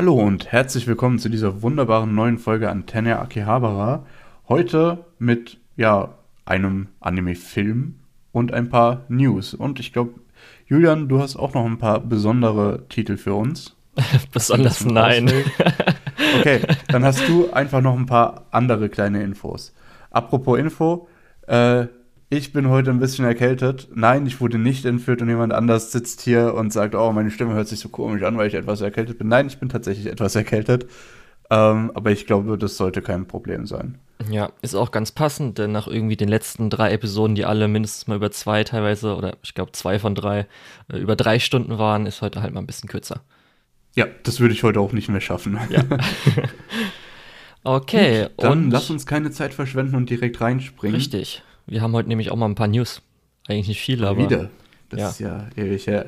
Hallo und herzlich willkommen zu dieser wunderbaren neuen Folge Antenne Akihabara. Heute mit ja einem Anime-Film und ein paar News. Und ich glaube, Julian, du hast auch noch ein paar besondere Titel für uns. Besonders nein. okay, dann hast du einfach noch ein paar andere kleine Infos. Apropos Info, äh, ich bin heute ein bisschen erkältet. Nein, ich wurde nicht entführt und jemand anders sitzt hier und sagt, oh, meine Stimme hört sich so komisch an, weil ich etwas erkältet bin. Nein, ich bin tatsächlich etwas erkältet. Ähm, aber ich glaube, das sollte kein Problem sein. Ja, ist auch ganz passend, denn nach irgendwie den letzten drei Episoden, die alle mindestens mal über zwei teilweise, oder ich glaube zwei von drei, äh, über drei Stunden waren, ist heute halt mal ein bisschen kürzer. Ja, das würde ich heute auch nicht mehr schaffen. Ja. okay, Gut, dann und lass uns keine Zeit verschwenden und direkt reinspringen. Richtig. Wir haben heute nämlich auch mal ein paar News. Eigentlich nicht viele, aber. Wieder. Das ja. ist ja ewig her.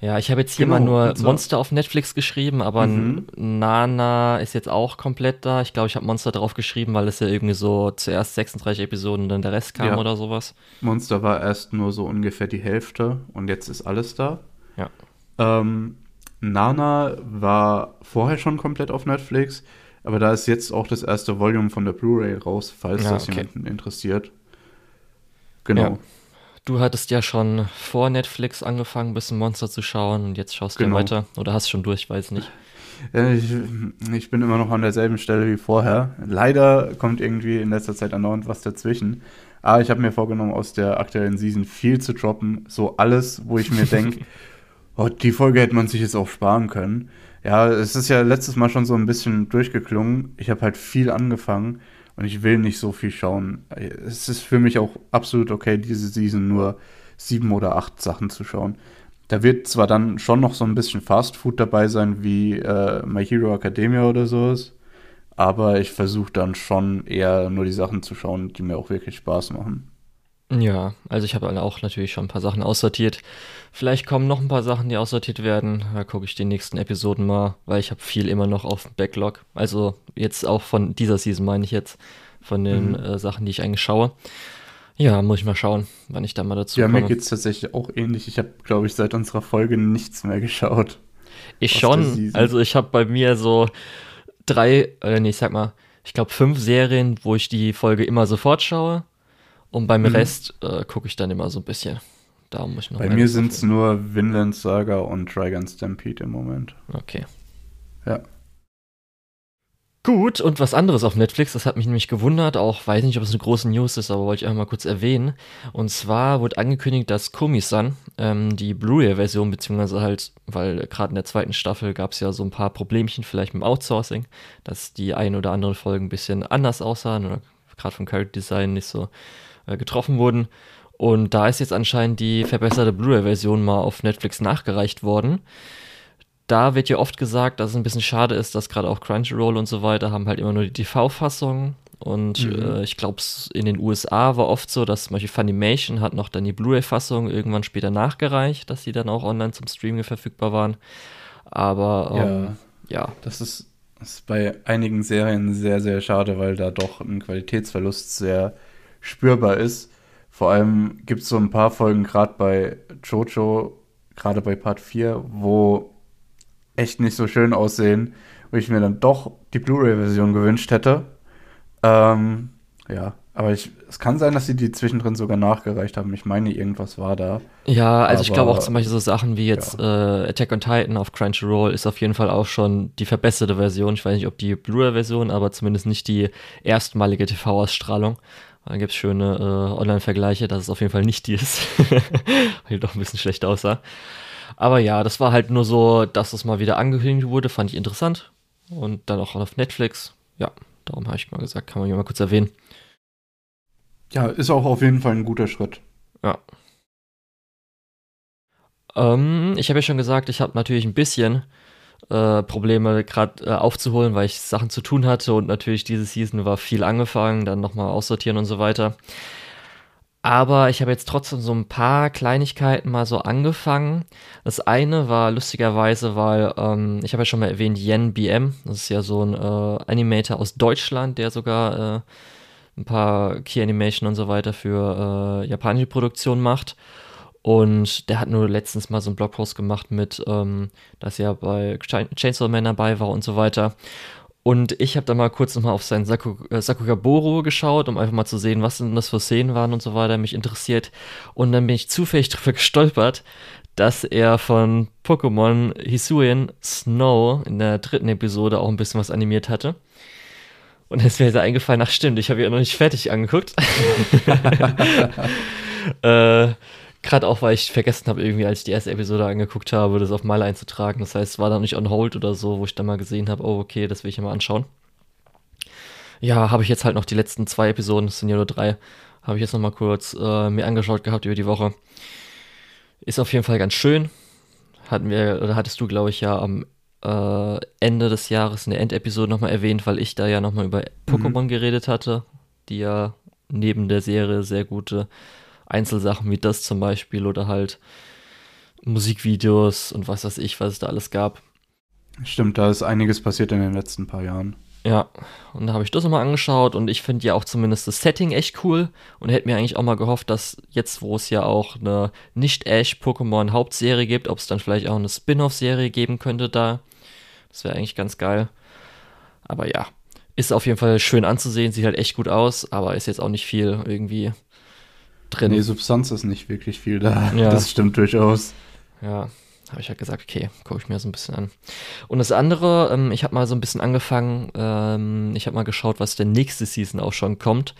Ja, ich habe jetzt hier genau, mal nur. Monster auf Netflix geschrieben, aber mhm. Nana ist jetzt auch komplett da. Ich glaube, ich habe Monster drauf geschrieben, weil es ja irgendwie so zuerst 36 Episoden und dann der Rest kam ja. oder sowas. Monster war erst nur so ungefähr die Hälfte und jetzt ist alles da. Ja. Ähm, Nana war vorher schon komplett auf Netflix, aber da ist jetzt auch das erste Volume von der Blu-ray raus, falls ja, das okay. jemanden interessiert. Genau. Ja. Du hattest ja schon vor Netflix angefangen, ein bisschen Monster zu schauen und jetzt schaust genau. du weiter. Oder hast schon durch, weiß nicht. Ich, ich, bin immer noch an derselben Stelle wie vorher. Leider kommt irgendwie in letzter Zeit andauernd was dazwischen. Aber ich habe mir vorgenommen, aus der aktuellen Season viel zu droppen. So alles, wo ich mir denke, oh, die Folge hätte man sich jetzt auch sparen können. Ja, es ist ja letztes Mal schon so ein bisschen durchgeklungen. Ich habe halt viel angefangen und ich will nicht so viel schauen. Es ist für mich auch absolut okay, diese Season nur sieben oder acht Sachen zu schauen. Da wird zwar dann schon noch so ein bisschen Fast Food dabei sein, wie äh, My Hero Academia oder sowas, aber ich versuche dann schon eher nur die Sachen zu schauen, die mir auch wirklich Spaß machen. Ja, also ich habe auch natürlich schon ein paar Sachen aussortiert. Vielleicht kommen noch ein paar Sachen, die aussortiert werden. Da gucke ich die nächsten Episoden mal, weil ich habe viel immer noch auf dem Backlog. Also jetzt auch von dieser Season meine ich jetzt, von den mhm. äh, Sachen, die ich eigentlich schaue. Ja, muss ich mal schauen, wann ich da mal dazu ja, komme. Ja, mir geht es tatsächlich auch ähnlich. Ich habe, glaube ich, seit unserer Folge nichts mehr geschaut. Ich schon. Also ich habe bei mir so drei, äh, nee, ich sag mal, ich glaube fünf Serien, wo ich die Folge immer sofort schaue. Und beim mhm. Rest äh, gucke ich dann immer so ein bisschen. Da muss ich noch Bei mir sind es nur Vinland Saga und Dragon Stampede im Moment. Okay. Ja. Gut, und was anderes auf Netflix, das hat mich nämlich gewundert, auch weiß nicht, ob es eine große News ist, aber wollte ich einfach mal kurz erwähnen. Und zwar wurde angekündigt, dass Komi-san, ähm, die Blu-ray-Version, beziehungsweise halt, weil gerade in der zweiten Staffel gab es ja so ein paar Problemchen vielleicht mit dem Outsourcing, dass die ein oder anderen Folgen ein bisschen anders aussahen oder gerade vom Character Design nicht so getroffen wurden. Und da ist jetzt anscheinend die verbesserte Blu-ray-Version mal auf Netflix nachgereicht worden. Da wird ja oft gesagt, dass es ein bisschen schade ist, dass gerade auch Crunchyroll und so weiter haben halt immer nur die TV-Fassung. Und mhm. äh, ich glaube, in den USA war oft so, dass zum Beispiel Funimation hat noch dann die Blu-ray-Fassung irgendwann später nachgereicht, dass sie dann auch online zum Streaming verfügbar waren. Aber ähm, ja. ja. Das ist, das ist bei einigen Serien sehr, sehr schade, weil da doch ein Qualitätsverlust sehr spürbar ist. Vor allem gibt es so ein paar Folgen, gerade bei Jojo, gerade bei Part 4, wo echt nicht so schön aussehen, wo ich mir dann doch die Blu-ray-Version gewünscht hätte. Ähm, ja, aber ich, es kann sein, dass sie die zwischendrin sogar nachgereicht haben. Ich meine, irgendwas war da. Ja, also aber, ich glaube auch zum Beispiel so Sachen wie jetzt ja. äh, Attack on Titan auf Crunchyroll ist auf jeden Fall auch schon die verbesserte Version. Ich weiß nicht, ob die Blu-ray-Version, aber zumindest nicht die erstmalige TV-Ausstrahlung. Da gibt es schöne äh, Online-Vergleiche, dass es auf jeden Fall nicht die ist. Weil doch ein bisschen schlecht aussah. Aber ja, das war halt nur so, dass es mal wieder angekündigt wurde, fand ich interessant. Und dann auch auf Netflix. Ja, darum habe ich mal gesagt, kann man hier mal kurz erwähnen. Ja, ist auch auf jeden Fall ein guter Schritt. Ja. Ähm, ich habe ja schon gesagt, ich habe natürlich ein bisschen äh, Probleme gerade äh, aufzuholen, weil ich Sachen zu tun hatte und natürlich diese Season war viel angefangen, dann nochmal aussortieren und so weiter. Aber ich habe jetzt trotzdem so ein paar Kleinigkeiten mal so angefangen. Das eine war lustigerweise, weil ähm, ich habe ja schon mal erwähnt, Yen BM. Das ist ja so ein äh, Animator aus Deutschland, der sogar äh, ein paar Key Animation und so weiter für äh, japanische Produktionen macht. Und der hat nur letztens mal so einen Blogpost gemacht mit, ähm, dass er bei Chainsaw Man dabei war und so weiter. Und ich habe da mal kurz nochmal auf seinen Saku, äh, Sakugaboro geschaut, um einfach mal zu sehen, was denn das für Szenen waren und so weiter, mich interessiert. Und dann bin ich zufällig darüber gestolpert, dass er von Pokémon Hisuian Snow in der dritten Episode auch ein bisschen was animiert hatte. Und es wäre da eingefallen, ach stimmt, ich habe ja noch nicht fertig angeguckt. äh, Gerade auch, weil ich vergessen habe, irgendwie, als ich die erste Episode angeguckt habe, das auf Mal einzutragen. Das heißt, es war da nicht on hold oder so, wo ich dann mal gesehen habe, oh, okay, das will ich ja mal anschauen. Ja, habe ich jetzt halt noch die letzten zwei Episoden, es sind ja nur drei, habe ich jetzt noch mal kurz äh, mir angeschaut gehabt über die Woche. Ist auf jeden Fall ganz schön. Hatten wir, oder hattest du, glaube ich, ja am äh, Ende des Jahres in der Endepisode nochmal erwähnt, weil ich da ja nochmal über Pokémon mhm. geredet hatte, die ja neben der Serie sehr gute Einzelsachen wie das zum Beispiel oder halt Musikvideos und was weiß ich, was es da alles gab. Stimmt, da ist einiges passiert in den letzten paar Jahren. Ja, und da habe ich das nochmal angeschaut und ich finde ja auch zumindest das Setting echt cool und hätte mir eigentlich auch mal gehofft, dass jetzt, wo es ja auch eine Nicht-Ash-Pokémon-Hauptserie gibt, ob es dann vielleicht auch eine Spin-off-Serie geben könnte da. Das wäre eigentlich ganz geil. Aber ja, ist auf jeden Fall schön anzusehen, sieht halt echt gut aus, aber ist jetzt auch nicht viel irgendwie drin. Nee, Substanz ist nicht wirklich viel da. Ja. Das stimmt durchaus. Ja, habe ich halt gesagt, okay, gucke ich mir so ein bisschen an. Und das andere, ähm, ich habe mal so ein bisschen angefangen, ähm, ich habe mal geschaut, was der nächste Season auch schon kommt.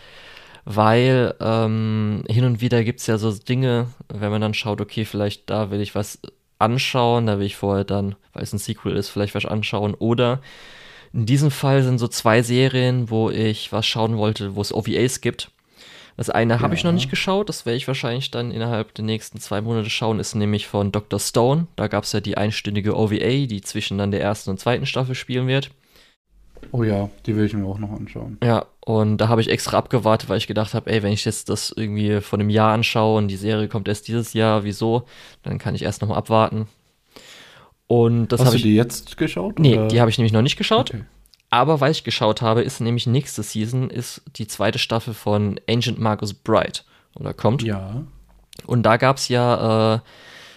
Weil ähm, hin und wieder gibt es ja so Dinge, wenn man dann schaut, okay, vielleicht da will ich was anschauen, da will ich vorher dann, weil es ein Sequel ist, vielleicht was anschauen. Oder in diesem Fall sind so zwei Serien, wo ich was schauen wollte, wo es OVAs gibt. Das eine ja. habe ich noch nicht geschaut, das werde ich wahrscheinlich dann innerhalb der nächsten zwei Monate schauen, ist nämlich von Dr. Stone. Da gab es ja die einstündige OVA, die zwischen dann der ersten und zweiten Staffel spielen wird. Oh ja, die will ich mir auch noch anschauen. Ja, und da habe ich extra abgewartet, weil ich gedacht habe, ey, wenn ich jetzt das irgendwie von einem Jahr anschaue und die Serie kommt erst dieses Jahr, wieso? Dann kann ich erst noch mal abwarten. Und das Hast du ich, die jetzt geschaut? Nee, oder? die habe ich nämlich noch nicht geschaut. Okay. Aber weil ich geschaut habe, ist nämlich nächste Season ist die zweite Staffel von Ancient Marcus Bright oder kommt. Ja. Und da gab es ja äh,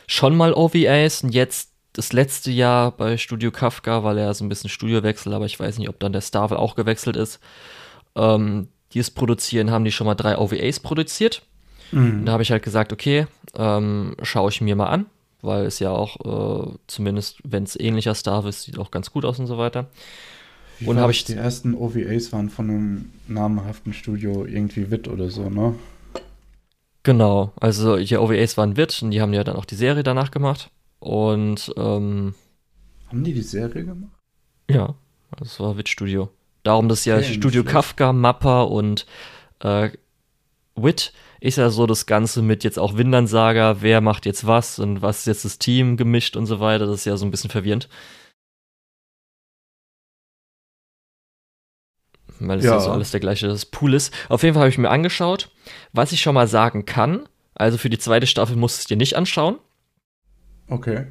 schon mal OVAs und jetzt das letzte Jahr bei Studio Kafka, weil er so ein bisschen Studiowechsel, aber ich weiß nicht, ob dann der Staffel auch gewechselt ist. Ähm, die es produzieren, haben die schon mal drei OVAs produziert. Mhm. Da habe ich halt gesagt, okay, ähm, schaue ich mir mal an, weil es ja auch, äh, zumindest wenn es ähnlicher Star ist, sieht auch ganz gut aus und so weiter. Und habe ich. Die ersten OVAs waren von einem namhaften Studio irgendwie Wit oder so, ne? Genau, also die OVAs waren Wit und die haben ja dann auch die Serie danach gemacht. Und ähm, haben die die Serie gemacht? Ja, das war Wit Studio. Darum, dass ja okay, Studio Kafka, Mappa und äh, Wit ist ja so das Ganze mit jetzt auch Windern Saga, wer macht jetzt was und was ist jetzt das Team gemischt und so weiter. Das ist ja so ein bisschen verwirrend. Weil es ja. ja so alles der gleiche Pool ist. Auf jeden Fall habe ich mir angeschaut. Was ich schon mal sagen kann, also für die zweite Staffel musst du es dir nicht anschauen. Okay.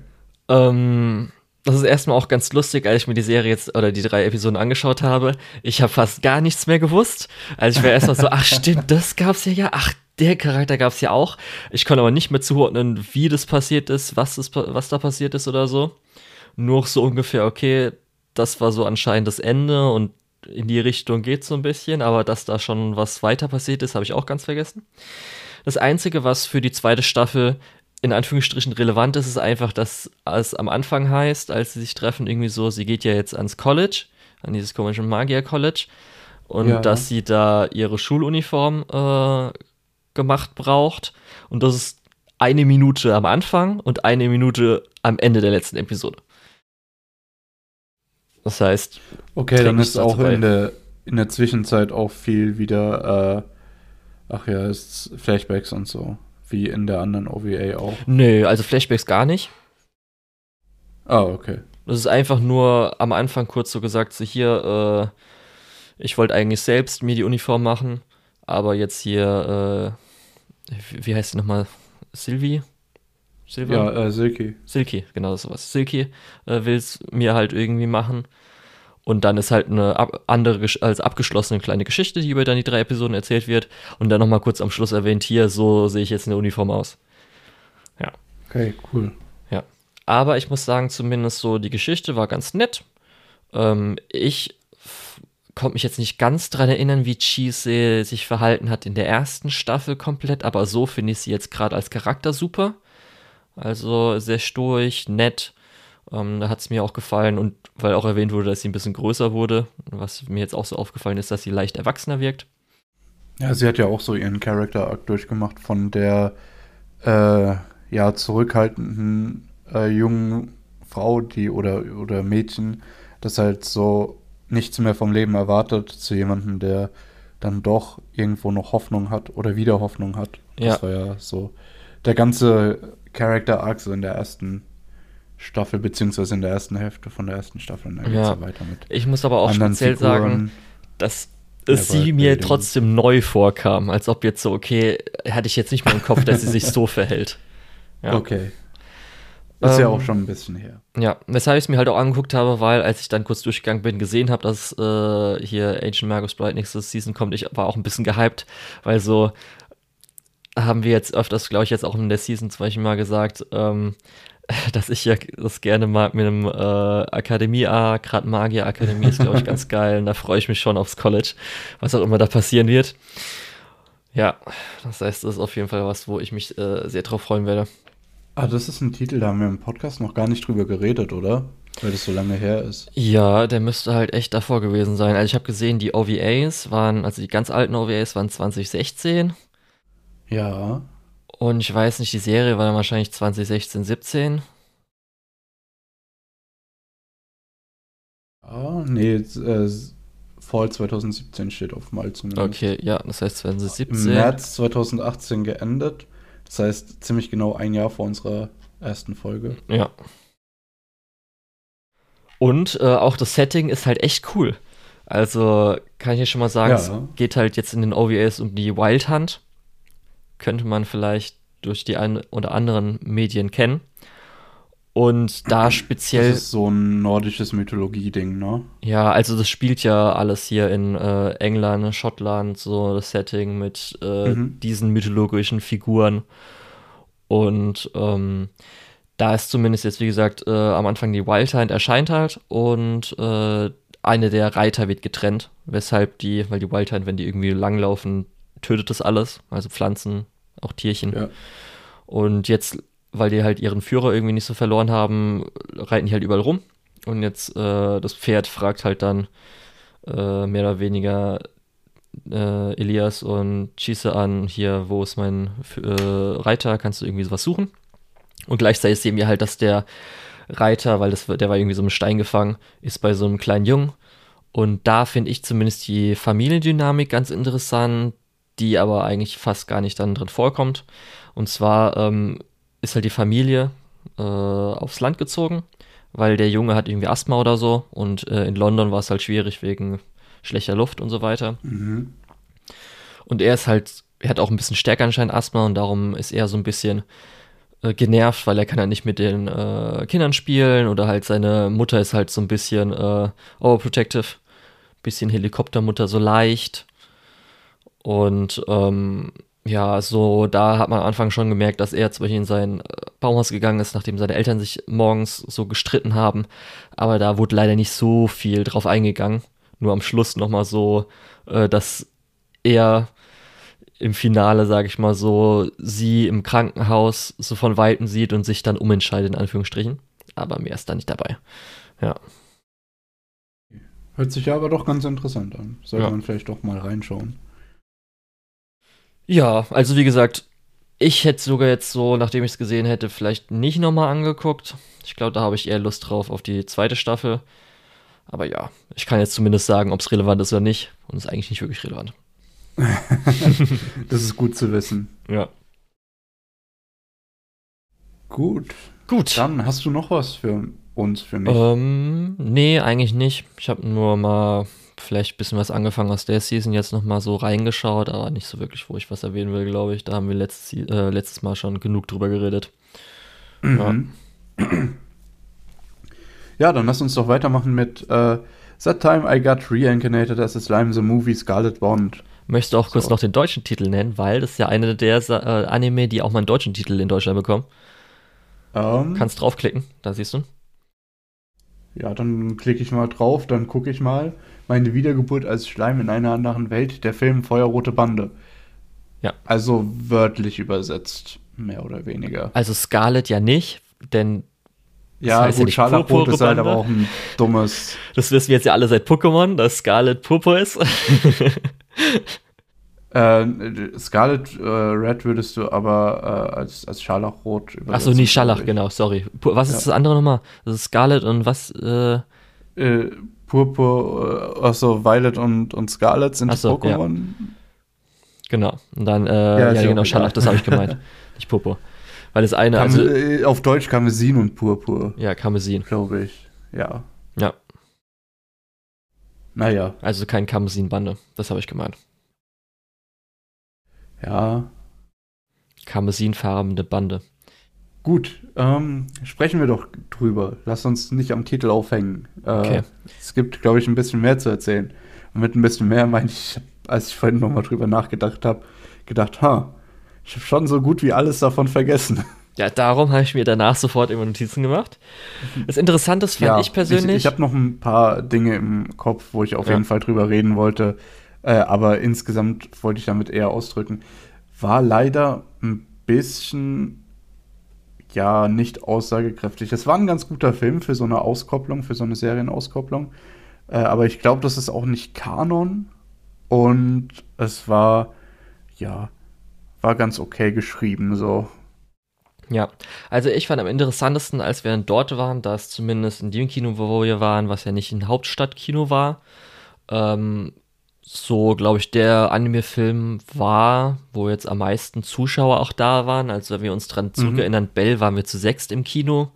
Ähm, das ist erstmal auch ganz lustig, als ich mir die Serie jetzt oder die drei Episoden angeschaut habe. Ich habe fast gar nichts mehr gewusst. Also ich war erstmal so, ach stimmt, das gab's ja ja, ach der Charakter gab's ja auch. Ich konnte aber nicht mehr zuordnen, wie das passiert ist, was, das, was da passiert ist oder so. Nur so ungefähr, okay, das war so anscheinend das Ende und in die Richtung geht so ein bisschen, aber dass da schon was weiter passiert ist, habe ich auch ganz vergessen. Das Einzige, was für die zweite Staffel in Anführungsstrichen relevant ist, ist einfach, dass es am Anfang heißt, als sie sich treffen, irgendwie so, sie geht ja jetzt ans College, an dieses komische Magier-College, und ja. dass sie da ihre Schuluniform äh, gemacht braucht. Und das ist eine Minute am Anfang und eine Minute am Ende der letzten Episode. Das heißt, okay, dann ist auch in der, in der Zwischenzeit auch viel wieder, äh, ach ja, ist Flashbacks und so, wie in der anderen OVA auch. Nö, also Flashbacks gar nicht. Ah, okay. Das ist einfach nur am Anfang kurz so gesagt, so hier, äh, ich wollte eigentlich selbst mir die Uniform machen, aber jetzt hier, äh, wie heißt sie nochmal? Sylvie? Silver? Ja, äh, Silky. Silky, genau sowas. Silky äh, will es mir halt irgendwie machen. Und dann ist halt eine ab andere, als abgeschlossene kleine Geschichte, die über dann die drei Episoden erzählt wird. Und dann nochmal kurz am Schluss erwähnt, hier, so sehe ich jetzt in der Uniform aus. Okay, cool. Ja. Aber ich muss sagen, zumindest so die Geschichte war ganz nett. Ähm, ich konnte mich jetzt nicht ganz dran erinnern, wie Cheese sich verhalten hat in der ersten Staffel komplett, aber so finde ich sie jetzt gerade als Charakter super. Also sehr stoisch, nett. Ähm, da hat es mir auch gefallen und weil auch erwähnt wurde, dass sie ein bisschen größer wurde, was mir jetzt auch so aufgefallen ist, dass sie leicht erwachsener wirkt. Ja, sie hat ja auch so ihren Character-Arc durchgemacht von der äh, ja zurückhaltenden äh, jungen Frau, die oder oder Mädchen, das halt so nichts mehr vom Leben erwartet, zu jemandem, der dann doch irgendwo noch Hoffnung hat oder wieder Hoffnung hat. Ja. Das war ja so der ganze Character Arc so in der ersten Staffel, beziehungsweise in der ersten Hälfte von der ersten Staffel. Und dann Ja. ja weiter mit Ich muss aber auch speziell Figuren. sagen, dass es sie mir Bildung. trotzdem neu vorkam, als ob jetzt so, okay, hatte ich jetzt nicht mehr im Kopf, dass sie sich so verhält. Ja. Okay. Ist ja Ähm, auch schon ein bisschen her. Ja, weshalb ich es mir halt auch angeguckt habe, weil als ich dann kurz durchgegangen bin, gesehen habe, dass äh, hier Ancient Magus Bright nächste Season kommt, ich war auch ein bisschen gehypt, weil so haben wir jetzt öfters, glaube ich, jetzt auch in der Season zum Beispiel mal gesagt, ähm, dass ich ja das gerne mag mit einem äh, Akademie A, gerade Magier Akademie ist, glaube ich, ganz geil und da freue ich mich schon aufs College, was auch immer da passieren wird. Ja, das heißt, das ist auf jeden Fall was, wo ich mich äh, sehr drauf freuen werde. Ah, das ist ein Titel, da haben wir im Podcast noch gar nicht drüber geredet, oder? Weil das so lange her ist. Ja, der müsste halt echt davor gewesen sein. Also ich habe gesehen, die OVAs waren, also die ganz alten OVAs waren 2016 Ja. und ich weiß nicht, die Serie war dann wahrscheinlich 2016, 17. Ah, nee, äh, Fall 2017 steht auf mal zumindest. Okay, ja, das heißt Im 2017. März 2018 geendet. Das heißt, ziemlich genau ein Jahr vor unserer ersten Folge. Ja. Und äh, auch das Setting ist halt echt cool. Also kann ich ja schon mal sagen, Ja. es geht halt jetzt in den OVAs um die Wild Hunt. Könnte man vielleicht durch die ein oder anderen Medien kennen. Und da Das speziell, ist so ein nordisches Mythologie-Ding, ne? ja, also das spielt ja alles hier in äh, England, Schottland, so das Setting mit äh, Mhm. diesen mythologischen Figuren. Und ähm, da ist zumindest jetzt, wie gesagt, äh, am Anfang die Wild Hunt erscheint halt und äh, eine der Reiter wird getrennt, weshalb die, weil die Wild Hunt, wenn die irgendwie langlaufen, tötet das alles, also Pflanzen, auch Tierchen. Ja. Und jetzt, weil die halt ihren Führer irgendwie nicht so verloren haben, reiten die halt überall rum. Und jetzt äh, das Pferd fragt halt dann äh, mehr oder weniger äh, Elias und Chise an, hier, wo ist mein äh, Reiter, kannst du irgendwie sowas suchen? Und gleichzeitig sehen wir halt, dass der Reiter, weil das, der war irgendwie so im Stein gefangen, ist bei so einem kleinen Jungen. Und da finde ich zumindest die Familiendynamik ganz interessant, die aber eigentlich fast gar nicht dann drin vorkommt. Und zwar ähm, ist halt die Familie äh, aufs Land gezogen, weil der Junge hat irgendwie Asthma oder so und äh, in London war es halt schwierig wegen schlechter Luft und so weiter. Mhm. Und er ist halt, er hat auch ein bisschen stärker anscheinend Asthma und darum ist er so ein bisschen äh, genervt, weil er kann halt nicht mit den äh, Kindern spielen oder halt seine Mutter ist halt so ein bisschen äh, overprotective, bisschen Helikoptermutter so leicht. Und ähm, ja, so da hat man am Anfang schon gemerkt, dass er zum Beispiel in sein äh, Baumhaus gegangen ist, nachdem seine Eltern sich morgens so gestritten haben. Aber da wurde leider nicht so viel drauf eingegangen. Nur am Schluss nochmal so, äh, dass er im Finale, sage ich mal so, sie im Krankenhaus so von Weitem sieht und sich dann umentscheidet, in Anführungsstrichen. Aber mehr ist da nicht dabei. Ja. Hört sich ja aber doch ganz interessant an. Sollte Ja. man vielleicht doch mal reinschauen. Ja, also wie gesagt, ich hätte sogar jetzt so, nachdem ich es gesehen hätte, vielleicht nicht nochmal angeguckt. Ich glaube, da habe ich eher Lust drauf auf die zweite Staffel. Aber ja, ich kann jetzt zumindest sagen, ob es relevant ist oder nicht. Und es ist eigentlich nicht wirklich relevant. Das ist gut zu wissen. Ja. Gut. Gut. Dann hast du noch was für uns, für mich. Ähm, nee, eigentlich nicht. Ich habe nur mal vielleicht ein bisschen was angefangen aus der Season, jetzt noch mal so reingeschaut, aber nicht so wirklich, wo ich was erwähnen will, glaube ich. Da haben wir letztes, äh, letztes Mal schon genug drüber geredet. Mhm. Ja, dann lass uns doch weitermachen mit äh, That Time I Got Reincarnated as a Slime, the Movie Scarlet Bond. Möchtest du auch kurz So. noch den deutschen Titel nennen, weil das ist ja eine der äh, Anime, die auch mal einen deutschen Titel in Deutschland bekommen. Ähm, Kannst draufklicken, da siehst du. Ja, dann klicke ich mal drauf, dann gucke ich mal. Meine Wiedergeburt als Schleim in einer anderen Welt, der Film Feuerrote Bande. Ja. Also wörtlich übersetzt, mehr oder weniger. Also Scarlet ja nicht, denn ja, das heißt gut, ja Scharlachrot ist halt aber auch ein dummes. Das wissen wir jetzt ja alle seit Pokémon, dass Scarlet Purpur ist. äh, Scarlet äh, Red würdest du aber äh, als, als Scharlachrot übersetzen. Achso, nee, Scharlach, genau, sorry. Was ist ja. das andere nochmal? Das ist Scarlet und was? Äh, äh Purpur, äh, achso, Violet und, und Scarlet sind so, Pokémon. Ja. Genau, und dann, äh, ja, ja genau, Scharlach, das habe ich gemeint. Nicht Purpur. Weil das eine. Kam, also, auf Deutsch Karmesin und Purpur. Ja, Karmesin. Glaube ich. Ja. Ja. Naja. Also kein Karmesin-Bande. Das habe ich gemeint. Ja. Karmesinfarbene Bande. Gut, ähm, sprechen wir doch drüber. Lass uns nicht am Titel aufhängen. Äh, okay. Es gibt, glaube ich, ein bisschen mehr zu erzählen. Und mit ein bisschen mehr meine ich, als ich vorhin nochmal drüber nachgedacht habe, gedacht, ha, ich habe schon so gut wie alles davon vergessen. Ja, darum habe ich mir danach sofort immer Notizen gemacht. Das Interessante fand ja, ich persönlich. Ich, ich habe noch ein paar Dinge im Kopf, wo ich auf ja. jeden Fall drüber reden wollte. Äh, aber insgesamt wollte ich damit eher ausdrücken. War leider ein bisschen, ja, nicht aussagekräftig. Es war ein ganz guter Film für so eine Auskopplung, für so eine Serienauskopplung. Äh, aber ich glaube, das ist auch nicht Kanon. Und es war, ja, war ganz okay geschrieben, so. Ja, also ich fand am interessantesten, als wir dort waren, dass zumindest in dem Kino, wo wir waren, was ja nicht ein Hauptstadtkino war, ähm, so, glaube ich, der Anime-Film war, wo jetzt am meisten Zuschauer auch da waren. Also, wenn wir uns dran mhm. zurückerinnern, Bell waren wir zu sechst im Kino.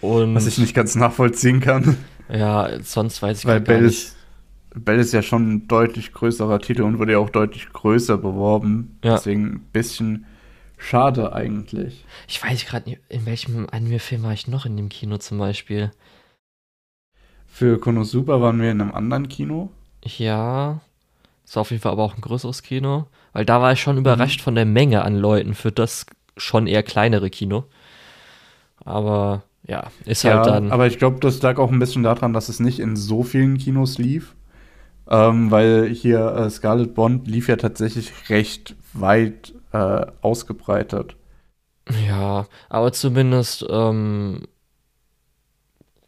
Und Was ich nicht ganz nachvollziehen kann. Ja, sonst weiß ich Weil gar Bell nicht. Ist Bell ist ja schon ein deutlich größerer Titel und wurde ja auch deutlich größer beworben. Ja. Deswegen ein bisschen schade eigentlich. Ich weiß gerade nicht, in welchem Anime-Film war ich noch in dem Kino zum Beispiel. Für Konosuba waren wir in einem anderen Kino. Ja. Das war auf jeden Fall aber auch ein größeres Kino. Weil da war ich schon mhm. überrascht von der Menge an Leuten für das schon eher kleinere Kino. Aber ja, ist halt ja, halt dann. Aber ich glaube, das lag auch ein bisschen daran, dass es nicht in so vielen Kinos lief. Ähm, weil hier äh, Scarlet Bond lief ja tatsächlich recht weit äh, ausgebreitet. Ja, aber zumindest ähm,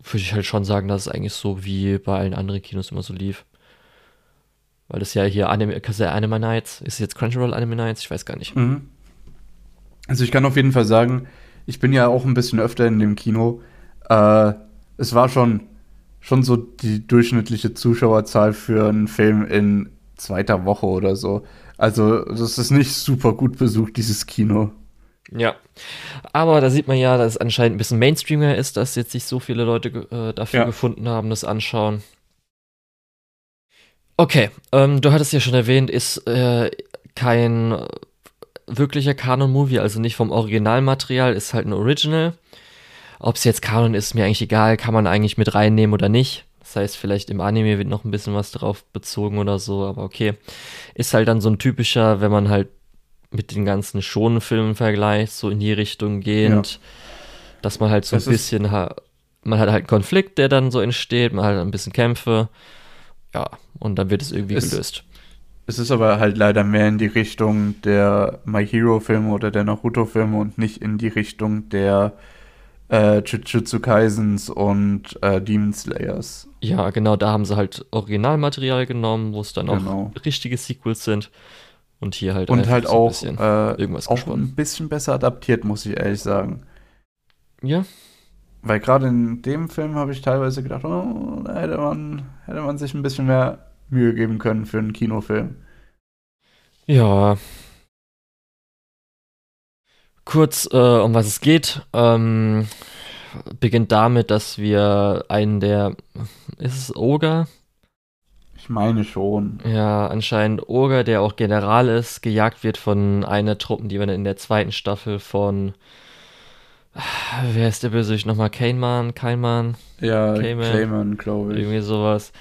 würde ich halt schon sagen, dass es eigentlich so wie bei allen anderen Kinos immer so lief. Weil das ja hier Anime, Anime Nights, ist jetzt Crunchyroll Anime Nights? Ich weiß gar nicht. Mhm. Also ich kann auf jeden Fall sagen, ich bin ja auch ein bisschen öfter in dem Kino. Äh, es war schon schon so die durchschnittliche Zuschauerzahl für einen Film in zweiter Woche oder so. Also, das ist nicht super gut besucht, dieses Kino. Ja. Aber da sieht man ja, dass es anscheinend ein bisschen Mainstreamer ist, dass jetzt nicht so viele Leute äh, dafür ja. gefunden haben, das anschauen. Okay, ähm, du hattest ja schon erwähnt, ist äh, kein wirklicher Kanon-Movie, also nicht vom Originalmaterial, ist halt ein Original. Ob es jetzt Kanon ist, mir eigentlich egal, kann man eigentlich mit reinnehmen oder nicht. Das heißt, vielleicht im Anime wird noch ein bisschen was drauf bezogen oder so, aber okay. Ist halt dann so ein typischer, wenn man halt mit den ganzen schonen Filmen vergleicht, so in die Richtung gehend, ja. dass man halt so das ein bisschen, man hat halt einen Konflikt, der dann so entsteht, man hat halt ein bisschen Kämpfe, ja, und dann wird es irgendwie es, gelöst. Es ist aber halt leider mehr in die Richtung der My Hero-Filme oder der Naruto-Filme und nicht in die Richtung der äh, Jujutsu Kaisens und äh, Demon Slayers. Ja, genau, da haben sie halt Originalmaterial genommen, wo es dann genau. auch richtige Sequels sind. Und hier halt und halt so auch, bisschen, äh, auch ein bisschen besser adaptiert, muss ich ehrlich sagen. Ja. Weil gerade in dem Film habe ich teilweise gedacht, oh, da hätte man, hätte man sich ein bisschen mehr Mühe geben können für einen Kinofilm. Ja, Kurz, äh, um was es geht. Ähm, beginnt damit, dass wir einen der. Ist es Oger? Ich meine schon. Ja, anscheinend Oger, der auch General ist, gejagt wird von einer Truppen, die wir in der zweiten Staffel von. Wer ist der Bösewicht nochmal? Kaneman? Keinman? Ja, Cayman, glaube ich. Irgendwie sowas.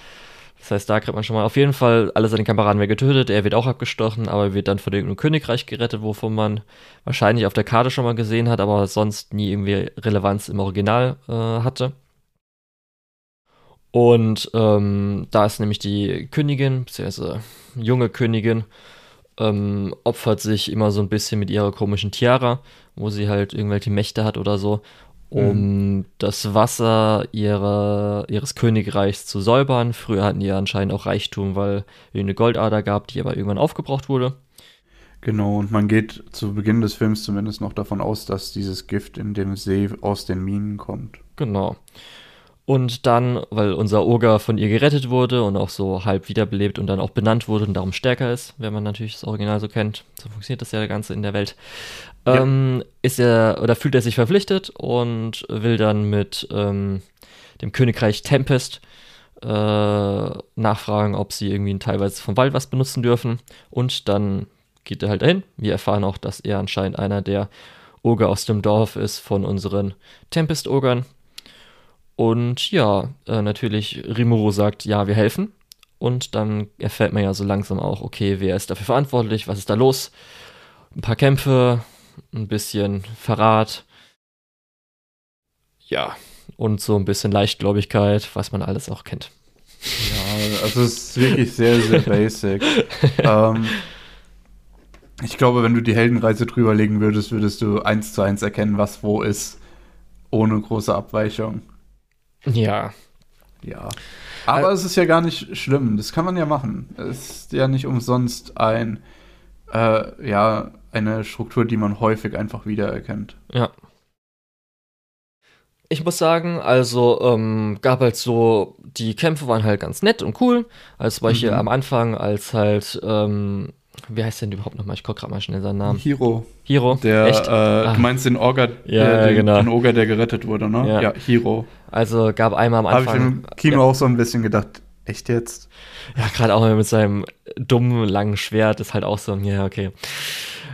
Das heißt, da kriegt man schon mal auf jeden Fall alle seine Kameraden werden getötet. Er wird auch abgestochen, aber wird dann von irgendeinem Königreich gerettet, wovon man wahrscheinlich auf der Karte schon mal gesehen hat, aber sonst nie irgendwie Relevanz im Original äh, hatte. Und ähm, da ist nämlich die Königin, beziehungsweise junge Königin, ähm, opfert sich immer so ein bisschen mit ihrer komischen Tiara, wo sie halt irgendwelche Mächte hat oder so, um mhm. das Wasser ihrer, ihres Königreichs zu säubern. Früher hatten die ja anscheinend auch Reichtum, weil es eine Goldader gab, die aber irgendwann aufgebraucht wurde. Genau, und man geht zu Beginn des Films zumindest noch davon aus, dass dieses Gift in dem See aus den Minen kommt. Genau. Und dann, weil unser Oger von ihr gerettet wurde und auch so halb wiederbelebt und dann auch benannt wurde und darum stärker ist, wenn man natürlich das Original so kennt, so funktioniert das ja Ganze in der Welt, ja. ähm, ist er oder fühlt er sich verpflichtet und will dann mit ähm, dem Königreich Tempest äh, nachfragen, ob sie irgendwie teilweise vom Wald was benutzen dürfen. Und dann geht er halt dahin. Wir erfahren auch, dass er anscheinend einer der Oger aus dem Dorf ist von unseren Tempest-Ogern und ja, äh, natürlich, Rimuru sagt, ja, wir helfen. Und dann erfährt man ja so langsam auch, okay, wer ist dafür verantwortlich, was ist da los? Ein paar Kämpfe, ein bisschen Verrat. Ja, und so ein bisschen Leichtgläubigkeit, was man alles auch kennt. Ja, also es ist wirklich sehr, sehr basic. ähm, ich glaube, wenn du die Heldenreise drüber legen würdest, würdest du eins zu eins erkennen, was wo ist, ohne große Abweichung. Ja. Ja. Aber äh, es ist ja gar nicht schlimm. Das kann man ja machen. Es ist ja nicht umsonst ein, äh, ja, eine Struktur, die man häufig einfach wiedererkennt. Ja. Ich muss sagen, also ähm, gab halt so, die Kämpfe waren halt ganz nett und cool. Also zum Beispiel mhm. am Anfang, als halt ähm, wie heißt denn überhaupt nochmal? Ich gucke gerade mal schnell seinen Namen. Hiro. Hiro? Der, Echt? Äh, ah. Du meinst den Orga, ja, den, genau. den der gerettet wurde, ne? Ja, ja Hiro. Also gab einmal am Anfang. Habe ich im Kino ja. auch so ein bisschen gedacht, echt jetzt? Ja, gerade auch mit seinem dummen, langen Schwert ist halt auch so, ja, okay.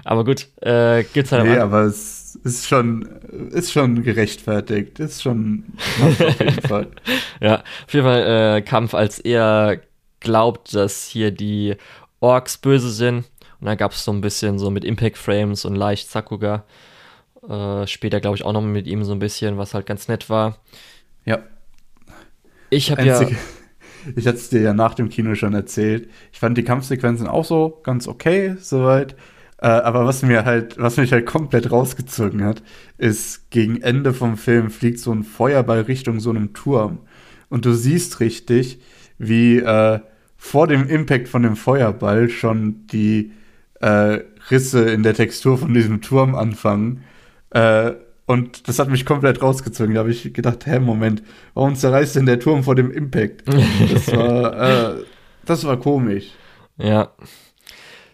Aber gut, äh, gibt's halt Nee, aber es ist schon, ist schon gerechtfertigt. Ist schon auf jeden Fall. Ja, auf jeden Fall äh, Kampf, als er glaubt, dass hier die Orks böse sind. Und dann gab es so ein bisschen so mit Impact Frames und leicht Sakuga. Äh, später, glaube ich, auch noch mit ihm so ein bisschen, was halt ganz nett war. Ja. Ich habe ja. Ich hatte es dir ja nach dem Kino schon erzählt. Ich fand die Kampfsequenzen auch so ganz okay, soweit. Äh, aber was mir halt, was mich halt komplett rausgezogen hat, ist gegen Ende vom Film fliegt so ein Feuerball Richtung so einem Turm. Und du siehst richtig, wie äh, vor dem Impact von dem Feuerball schon die äh, Risse in der Textur von diesem Turm anfangen. Äh, und das hat mich komplett rausgezogen. Da habe ich gedacht, hä, Moment, warum zerreißt denn der Turm vor dem Impact? Das war, äh, das war komisch. Ja.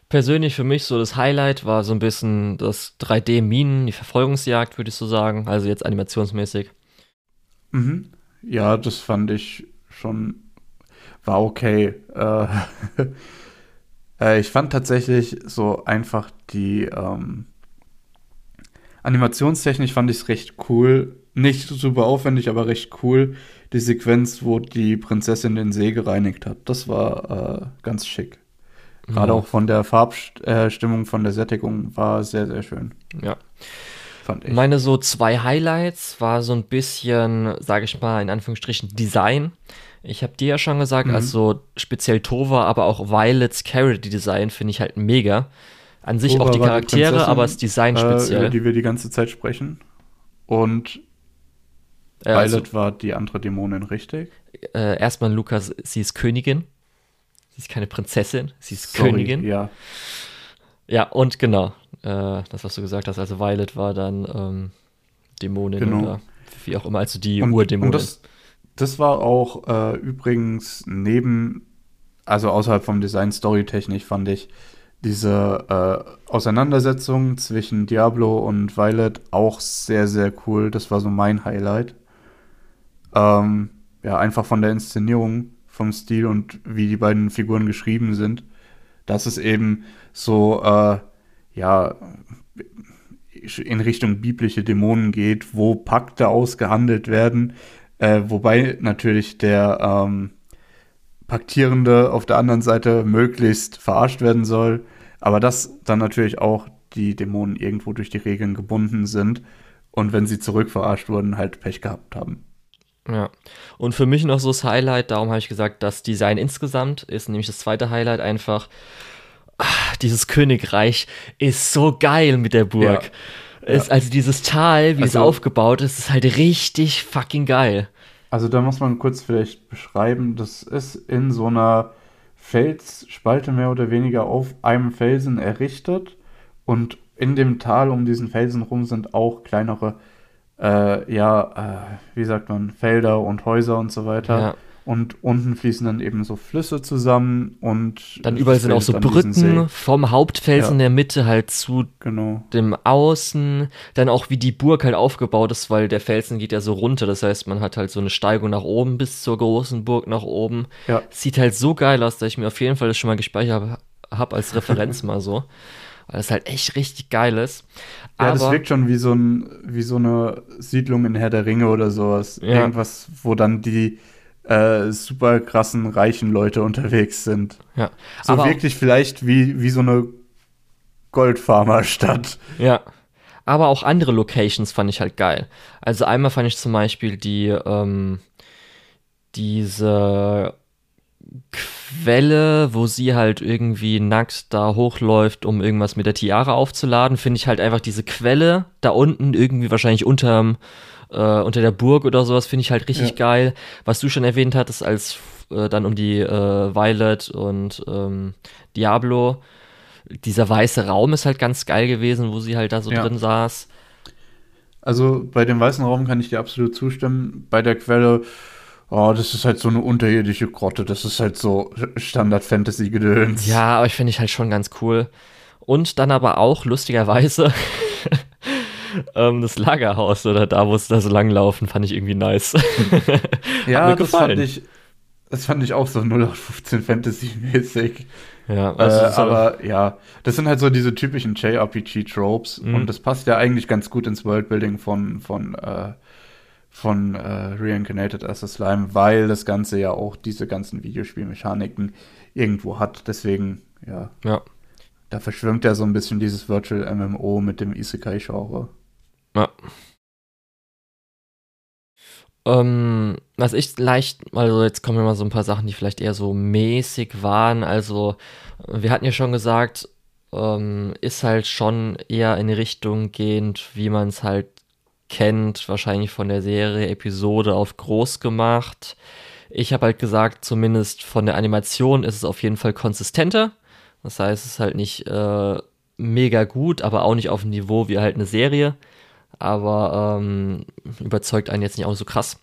Persönlich für mich so das Highlight war so ein bisschen das 3D-Minen, die Verfolgungsjagd, würde ich so sagen. Also jetzt animationsmäßig. Mhm. Ja, das fand ich schon war okay. Äh, äh, ich fand tatsächlich so einfach die ähm, Animationstechnisch fand ich es recht cool. Nicht super aufwendig, aber recht cool. Die Sequenz, wo die Prinzessin den See gereinigt hat. Das war äh, ganz schick. Gerade ja. auch von der Farbstimmung, von der Sättigung war sehr, sehr schön. Ja. Fand ich. Meine so zwei Highlights war so ein bisschen, sage ich mal, in Anführungsstrichen Design. Ich habe dir ja schon gesagt, mhm. also speziell Tova, aber auch Violets Character Design finde ich halt mega. An sich Tova auch die Charaktere, aber das Design speziell. Äh, über die wir die ganze Zeit sprechen. Und äh, Violet also, war die andere Dämonin, richtig? Äh, erstmal Lukas, sie ist Königin. Sie ist keine Prinzessin, sie ist Sorry, Königin. Ja. Ja, und genau, äh, das, was du gesagt hast, also Violet war dann ähm, Dämonin genau. oder wie auch immer, also die und, Urdämonin. Und das, das war auch äh, übrigens neben, also außerhalb vom Design storytechnisch fand ich diese äh, Auseinandersetzung zwischen Diablo und Violet auch sehr, sehr cool. Das war so mein Highlight. Ähm, ja, einfach von der Inszenierung, vom Stil und wie die beiden Figuren geschrieben sind. Dass es eben so, äh, ja, in Richtung biblische Dämonen geht, wo Pakte ausgehandelt werden, äh, wobei natürlich der ähm, Paktierende auf der anderen Seite möglichst verarscht werden soll, aber dass dann natürlich auch die Dämonen irgendwo durch die Regeln gebunden sind und wenn sie zurückverarscht wurden, halt Pech gehabt haben. Ja. Und für mich noch so das Highlight, darum habe ich gesagt, das Design insgesamt ist nämlich das zweite Highlight einfach. Ach, dieses Königreich ist so geil mit der Burg. Ja. Ist, ja. Also dieses Tal, wie also, es aufgebaut ist, ist halt richtig fucking geil. Also da muss man kurz vielleicht beschreiben, das ist in so einer Felsspalte mehr oder weniger auf einem Felsen errichtet und in dem Tal um diesen Felsen rum sind auch kleinere äh, ja, äh, wie sagt man, Felder und Häuser und so weiter. Ja. Und unten fließen dann eben so Flüsse zusammen und. Dann überall sind auch so Brücken vom Hauptfelsen ja. in der Mitte halt zu genau. dem Außen. Dann auch wie die Burg halt aufgebaut ist, weil der Felsen geht ja so runter. Das heißt, man hat halt so eine Steigung nach oben bis zur großen Burg nach oben. Ja. Sieht halt so geil aus, dass ich mir auf jeden Fall das schon mal gespeichert habe hab als Referenz mal so weil es halt echt richtig geil ist. Ja, Aber, das wirkt schon wie so, ein, wie so eine Siedlung in Herr der Ringe oder sowas. Ja. Irgendwas, wo dann die äh, super krassen, reichen Leute unterwegs sind. Ja. So Aber wirklich vielleicht wie, wie so eine Goldfarmerstadt. Ja. Aber auch andere Locations fand ich halt geil. Also einmal fand ich zum Beispiel die, ähm, diese Quelle, wo sie halt irgendwie nackt da hochläuft, um irgendwas mit der Tiara aufzuladen, finde ich halt einfach diese Quelle da unten irgendwie wahrscheinlich unterm äh, unter der Burg oder sowas finde ich halt richtig ja. geil. Was du schon erwähnt hattest, als äh, dann um die äh, Violet und ähm, Diablo, dieser weiße Raum ist halt ganz geil gewesen, wo sie halt da so ja. drin saß. Also bei dem weißen Raum kann ich dir absolut zustimmen. Bei der Quelle Oh, das ist halt so eine unterirdische Grotte. Das ist halt so Standard-Fantasy-Gedöns. Ja, aber ich finde ich halt schon ganz cool. Und dann aber auch, lustigerweise, ähm, das Lagerhaus oder da, wo es da so lang laufen, fand ich irgendwie nice. ja, das fand ich, das fand ich auch so 0815 Fantasy-mäßig. Ja, äh, also äh, aber ja, das sind halt so diese typischen JRPG-Tropes mhm. und das passt ja eigentlich ganz gut ins Worldbuilding von, von äh, von äh, Reincarnated as a Slime, weil das Ganze ja auch diese ganzen Videospielmechaniken irgendwo hat. Deswegen, ja. Ja. Da verschwimmt ja so ein bisschen dieses Virtual MMO mit dem Isekai-Genre. Ja. Ähm, was ich leicht, also jetzt kommen wir mal so ein paar Sachen, die vielleicht eher so mäßig waren. Also, wir hatten ja schon gesagt, ähm, ist halt schon eher in die Richtung gehend, wie man es halt kennt, wahrscheinlich von der Serie Episode auf groß gemacht. Ich habe halt gesagt, zumindest von der Animation ist es auf jeden Fall konsistenter. Das heißt, es ist halt nicht äh, mega gut, aber auch nicht auf dem Niveau wie halt eine Serie. Aber ähm, überzeugt einen jetzt nicht auch so krass.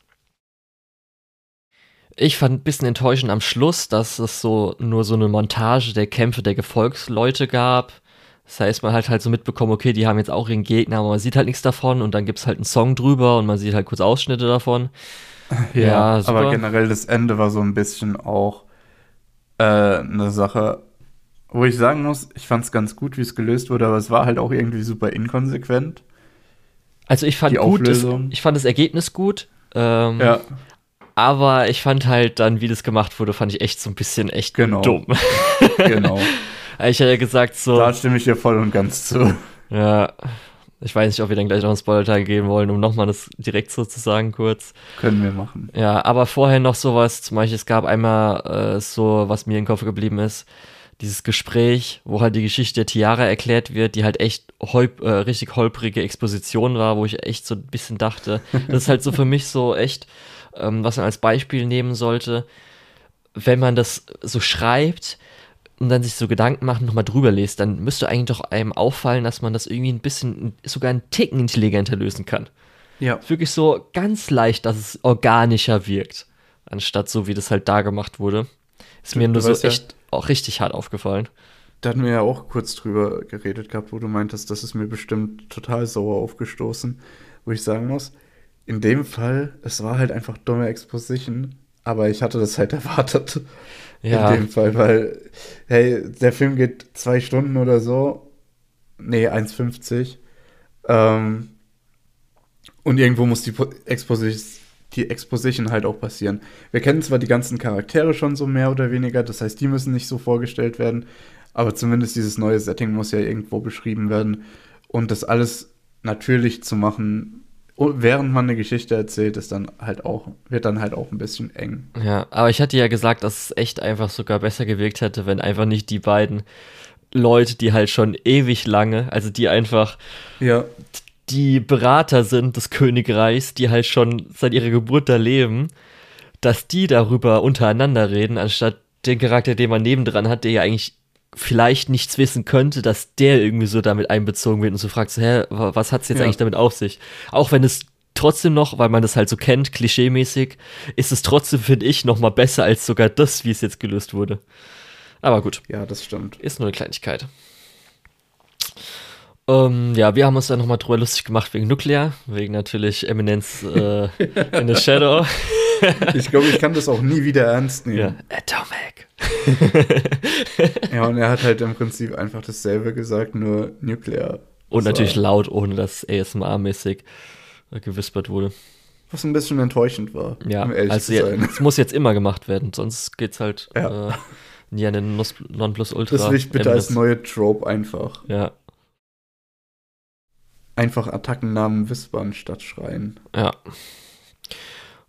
Ich fand ein bisschen enttäuschend am Schluss, dass es so nur so eine Montage der Kämpfe der Gefolgsleute gab. Das heißt, man hat halt so mitbekommen, okay, die haben jetzt auch ihren Gegner, aber man sieht halt nichts davon und dann gibt es halt einen Song drüber und man sieht halt kurz Ausschnitte davon. Ja, ja aber generell das Ende war so ein bisschen auch äh, eine Sache, wo ich sagen muss, ich fand es ganz gut, wie es gelöst wurde, aber es war halt auch irgendwie super inkonsequent. Also ich fand gut, das, ich fand das Ergebnis gut. Ähm, ja. Aber ich fand halt dann, wie das gemacht wurde, fand ich echt so ein bisschen echt genau. dumm. genau. Ich hätte gesagt so. Da stimme ich dir voll und ganz zu. Ja. Ich weiß nicht, ob wir dann gleich noch einen Spoiler-Teil gehen wollen, um nochmal das direkt so zu sagen, kurz. Können wir machen. Ja, aber vorher noch sowas, zum Beispiel, es gab einmal äh, so, was mir im Kopf geblieben ist, dieses Gespräch, wo halt die Geschichte der Tiara erklärt wird, die halt echt holp, äh, richtig holprige Exposition war, wo ich echt so ein bisschen dachte, das ist halt so für mich so echt, ähm, was man als Beispiel nehmen sollte, wenn man das so schreibt, und dann sich so Gedanken machen, nochmal drüber liest, dann müsste eigentlich doch einem auffallen, dass man das irgendwie ein bisschen, sogar einen Ticken intelligenter lösen kann. Ja. Wirklich so ganz leicht, dass es organischer wirkt, anstatt so, wie das halt da gemacht wurde. Ist du, mir nur so echt auch richtig hart aufgefallen. Da hatten wir ja auch kurz drüber geredet gehabt, wo du meintest, das ist mir bestimmt total sauer aufgestoßen, wo ich sagen muss, in dem Fall, es war halt einfach dumme Exposition, aber ich hatte das halt erwartet. Ja. In dem Fall, weil, hey, der Film geht zwei Stunden oder so. Nee, 1,50. Ähm, und irgendwo muss die Exposition, die Exposition halt auch passieren. Wir kennen zwar die ganzen Charaktere schon so mehr oder weniger, das heißt, die müssen nicht so vorgestellt werden, aber zumindest dieses neue Setting muss ja irgendwo beschrieben werden. Und das alles natürlich zu machen, während man eine Geschichte erzählt, ist dann halt auch, wird dann halt auch ein bisschen eng. Ja, aber ich hatte ja gesagt, dass es echt einfach sogar besser gewirkt hätte, wenn einfach nicht die beiden Leute, die halt schon ewig lange, also die einfach ja. Die Berater sind des Königreichs, die halt schon seit ihrer Geburt da leben, dass die darüber untereinander reden, anstatt den Charakter, den man nebendran hat, der ja eigentlich vielleicht nichts wissen könnte, dass der irgendwie so damit einbezogen wird und so fragt, so, hä, was hat's jetzt ja. eigentlich damit auf sich? Auch wenn es trotzdem noch, weil man das halt so kennt, klischeemäßig, ist es trotzdem, finde ich, noch mal besser als sogar das, wie es jetzt gelöst wurde. Aber gut. Ja, das stimmt. Ist nur eine Kleinigkeit. Ähm, ja, wir haben uns dann nochmal drüber lustig gemacht wegen Nuclear, wegen natürlich Eminence äh, in the Shadow. ich glaube, ich kann das auch nie wieder ernst nehmen. Ja. Atomic. ja, und er hat halt im Prinzip einfach dasselbe gesagt, nur Nuclear. Und natürlich laut, ohne dass ASMR-mäßig gewispert wurde. Was ein bisschen enttäuschend war. Ja, um also es muss jetzt immer gemacht werden, sonst geht's halt ja. äh, nie an den Nonplusultra. Das will ich bitte Eminence. als neue Trope einfach. Ja. Einfach Attackennamen wispern statt schreien. Ja.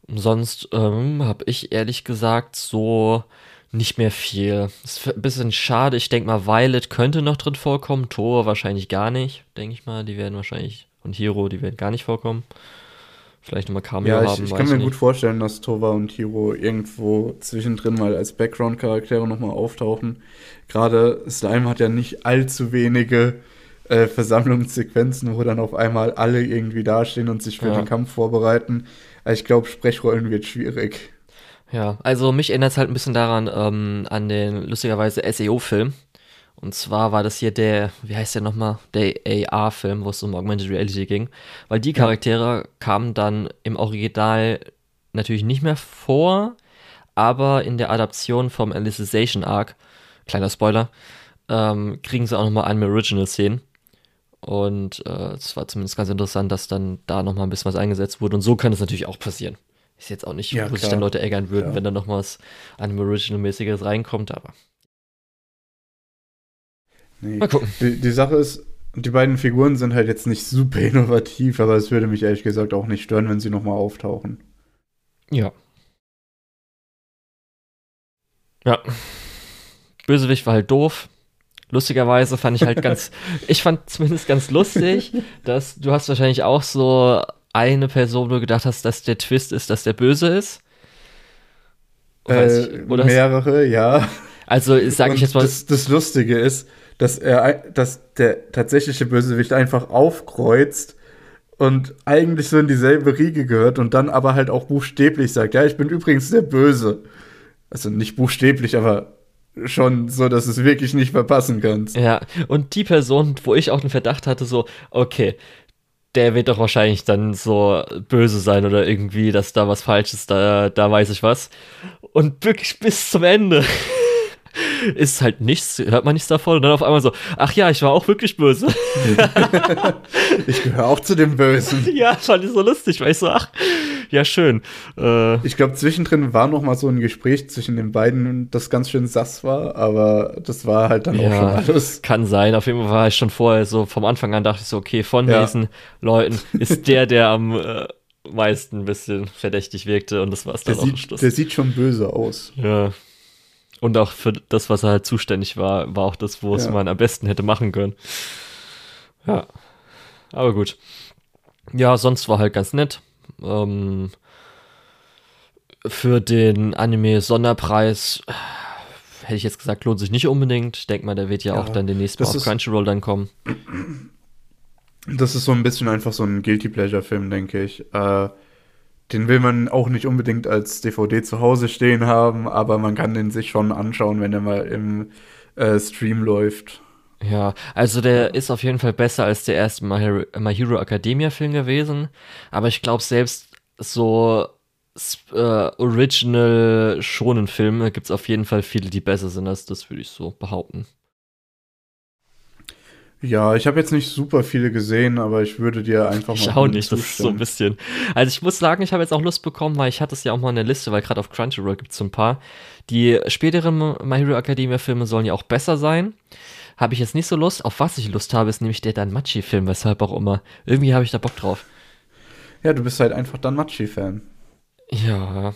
Sonst ähm, habe ich ehrlich gesagt so nicht mehr viel. Ist ein bisschen schade. Ich denke mal, Violet könnte noch drin vorkommen. Thor wahrscheinlich gar nicht, denke ich mal. Die werden wahrscheinlich. Und Hero, die werden gar nicht vorkommen. Vielleicht nochmal Cameo ja, ich, haben. Ich kann mir nicht. gut vorstellen, dass Tova und Hero irgendwo zwischendrin mal als Background-Charaktere nochmal auftauchen. Gerade Slime hat ja nicht allzu wenige äh, Versammlungssequenzen, wo dann auf einmal alle irgendwie dastehen und sich für ja. den Kampf vorbereiten. Ich glaube, Sprechrollen wird schwierig. Ja, also mich erinnert es halt ein bisschen daran, ähm, an den lustigerweise SEO-Film. Und zwar war das hier der, wie heißt der nochmal? Der AR-Film, wo es um Augmented Reality ging. Weil die Charaktere ja. kamen dann im Original natürlich nicht mehr vor, aber in der Adaption vom Alicization Arc, kleiner Spoiler, ähm, kriegen sie auch nochmal eine Original-Szenen. Und äh, es war zumindest ganz interessant, dass dann da nochmal ein bisschen was eingesetzt wurde. Und so kann es natürlich auch passieren. Ist jetzt auch nicht, ja, wo sich dann Leute ärgern würden, klar. wenn da noch was einem Original-mäßiges reinkommt, aber. Nee. Mal gucken. Die, die, Sache ist, die beiden Figuren sind halt jetzt nicht super innovativ, aber es würde mich ehrlich gesagt auch nicht stören, wenn sie nochmal auftauchen. Ja. Ja. Bösewicht war halt doof lustigerweise fand ich halt ganz, ich fand zumindest ganz lustig, dass du hast wahrscheinlich auch so eine Person, wo du gedacht hast, dass der Twist ist, dass der böse ist. Äh, ich, mehrere, ja. Also sage ich jetzt mal. Das, das Lustige ist, dass er, dass der tatsächliche Bösewicht einfach aufkreuzt und eigentlich so in dieselbe Riege gehört und dann aber halt auch buchstäblich sagt, ja, ich bin übrigens der Böse. Also nicht buchstäblich, aber schon so, dass du es wirklich nicht verpassen kannst. Ja, und die Person, wo ich auch den Verdacht hatte, so, okay, der wird doch wahrscheinlich dann so böse sein oder irgendwie, dass da was falsch ist, da, da weiß ich was. Und wirklich bis zum Ende ist halt nichts, hört man nichts davon und dann auf einmal so, ach ja, ich war auch wirklich böse. ich gehöre auch zu dem Bösen. Ja, fand ich so lustig, weil ich so, ach, ja, schön. Äh, ich glaube, zwischendrin war noch mal so ein Gespräch zwischen den beiden, das ganz schön sass war, aber das war halt dann ja, auch schon alles. Kann sein. Auf jeden Fall war ich schon vorher so, vom Anfang an dachte ich so, okay, von ja. diesen Leuten ist der, der am äh, meisten ein bisschen verdächtig wirkte und das war es dann der auch sieht, Schluss. Der sieht schon böse aus. Ja. Und auch für das, was er halt zuständig war, war auch das, wo ja. es man am besten hätte machen können. Ja. Aber gut. Ja, sonst war halt ganz nett. Ähm, für den Anime-Sonderpreis hätte ich jetzt gesagt, lohnt sich nicht unbedingt. Ich denke mal, der wird ja, ja auch dann demnächst mal auf Crunchyroll dann kommen. Das ist so ein bisschen einfach so ein Guilty Pleasure-Film, denke ich. Äh, den will man auch nicht unbedingt als DVD zu Hause stehen haben, aber man kann den sich schon anschauen, wenn er mal im äh, Stream läuft. Ja, also der ist auf jeden Fall besser als der erste My Hero, My Hero Academia Film gewesen. Aber ich glaube, selbst so äh, Original schonen Filme gibt es auf jeden Fall viele, die besser sind als das, würde ich so behaupten. Ja, ich habe jetzt nicht super viele gesehen, aber ich würde dir einfach Ich mal auch nicht, das ist so zustimmen. ein bisschen. Also ich muss sagen, ich habe jetzt auch Lust bekommen, weil ich hatte es ja auch mal in der Liste, weil gerade auf Crunchyroll gibt es so ein paar. Die späteren My Hero Academia Filme sollen ja auch besser sein. Habe ich jetzt nicht so Lust. Auf was ich Lust habe, ist nämlich der Danmachi-Film, weshalb auch immer. Irgendwie habe ich da Bock drauf. Ja, du bist halt einfach dann Machi-Fan. Ja,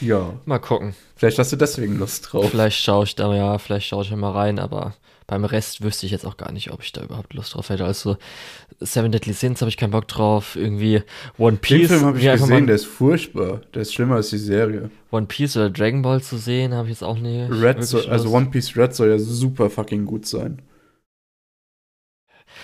Ja, mal gucken. vielleicht hast du deswegen Lust drauf. Vielleicht schaue ich da, ja, vielleicht schaue ich da mal rein, aber beim Rest wüsste ich jetzt auch gar nicht, ob ich da überhaupt Lust drauf hätte. Also Seven Deadly Sins habe ich keinen Bock drauf. Irgendwie One Den Piece. Film habe ich gesehen, mal der ist furchtbar. Der ist schlimmer als die Serie. One Piece oder Dragon Ball zu sehen, habe ich jetzt auch nie. Red soll, also. One Piece Red soll ja super fucking gut sein.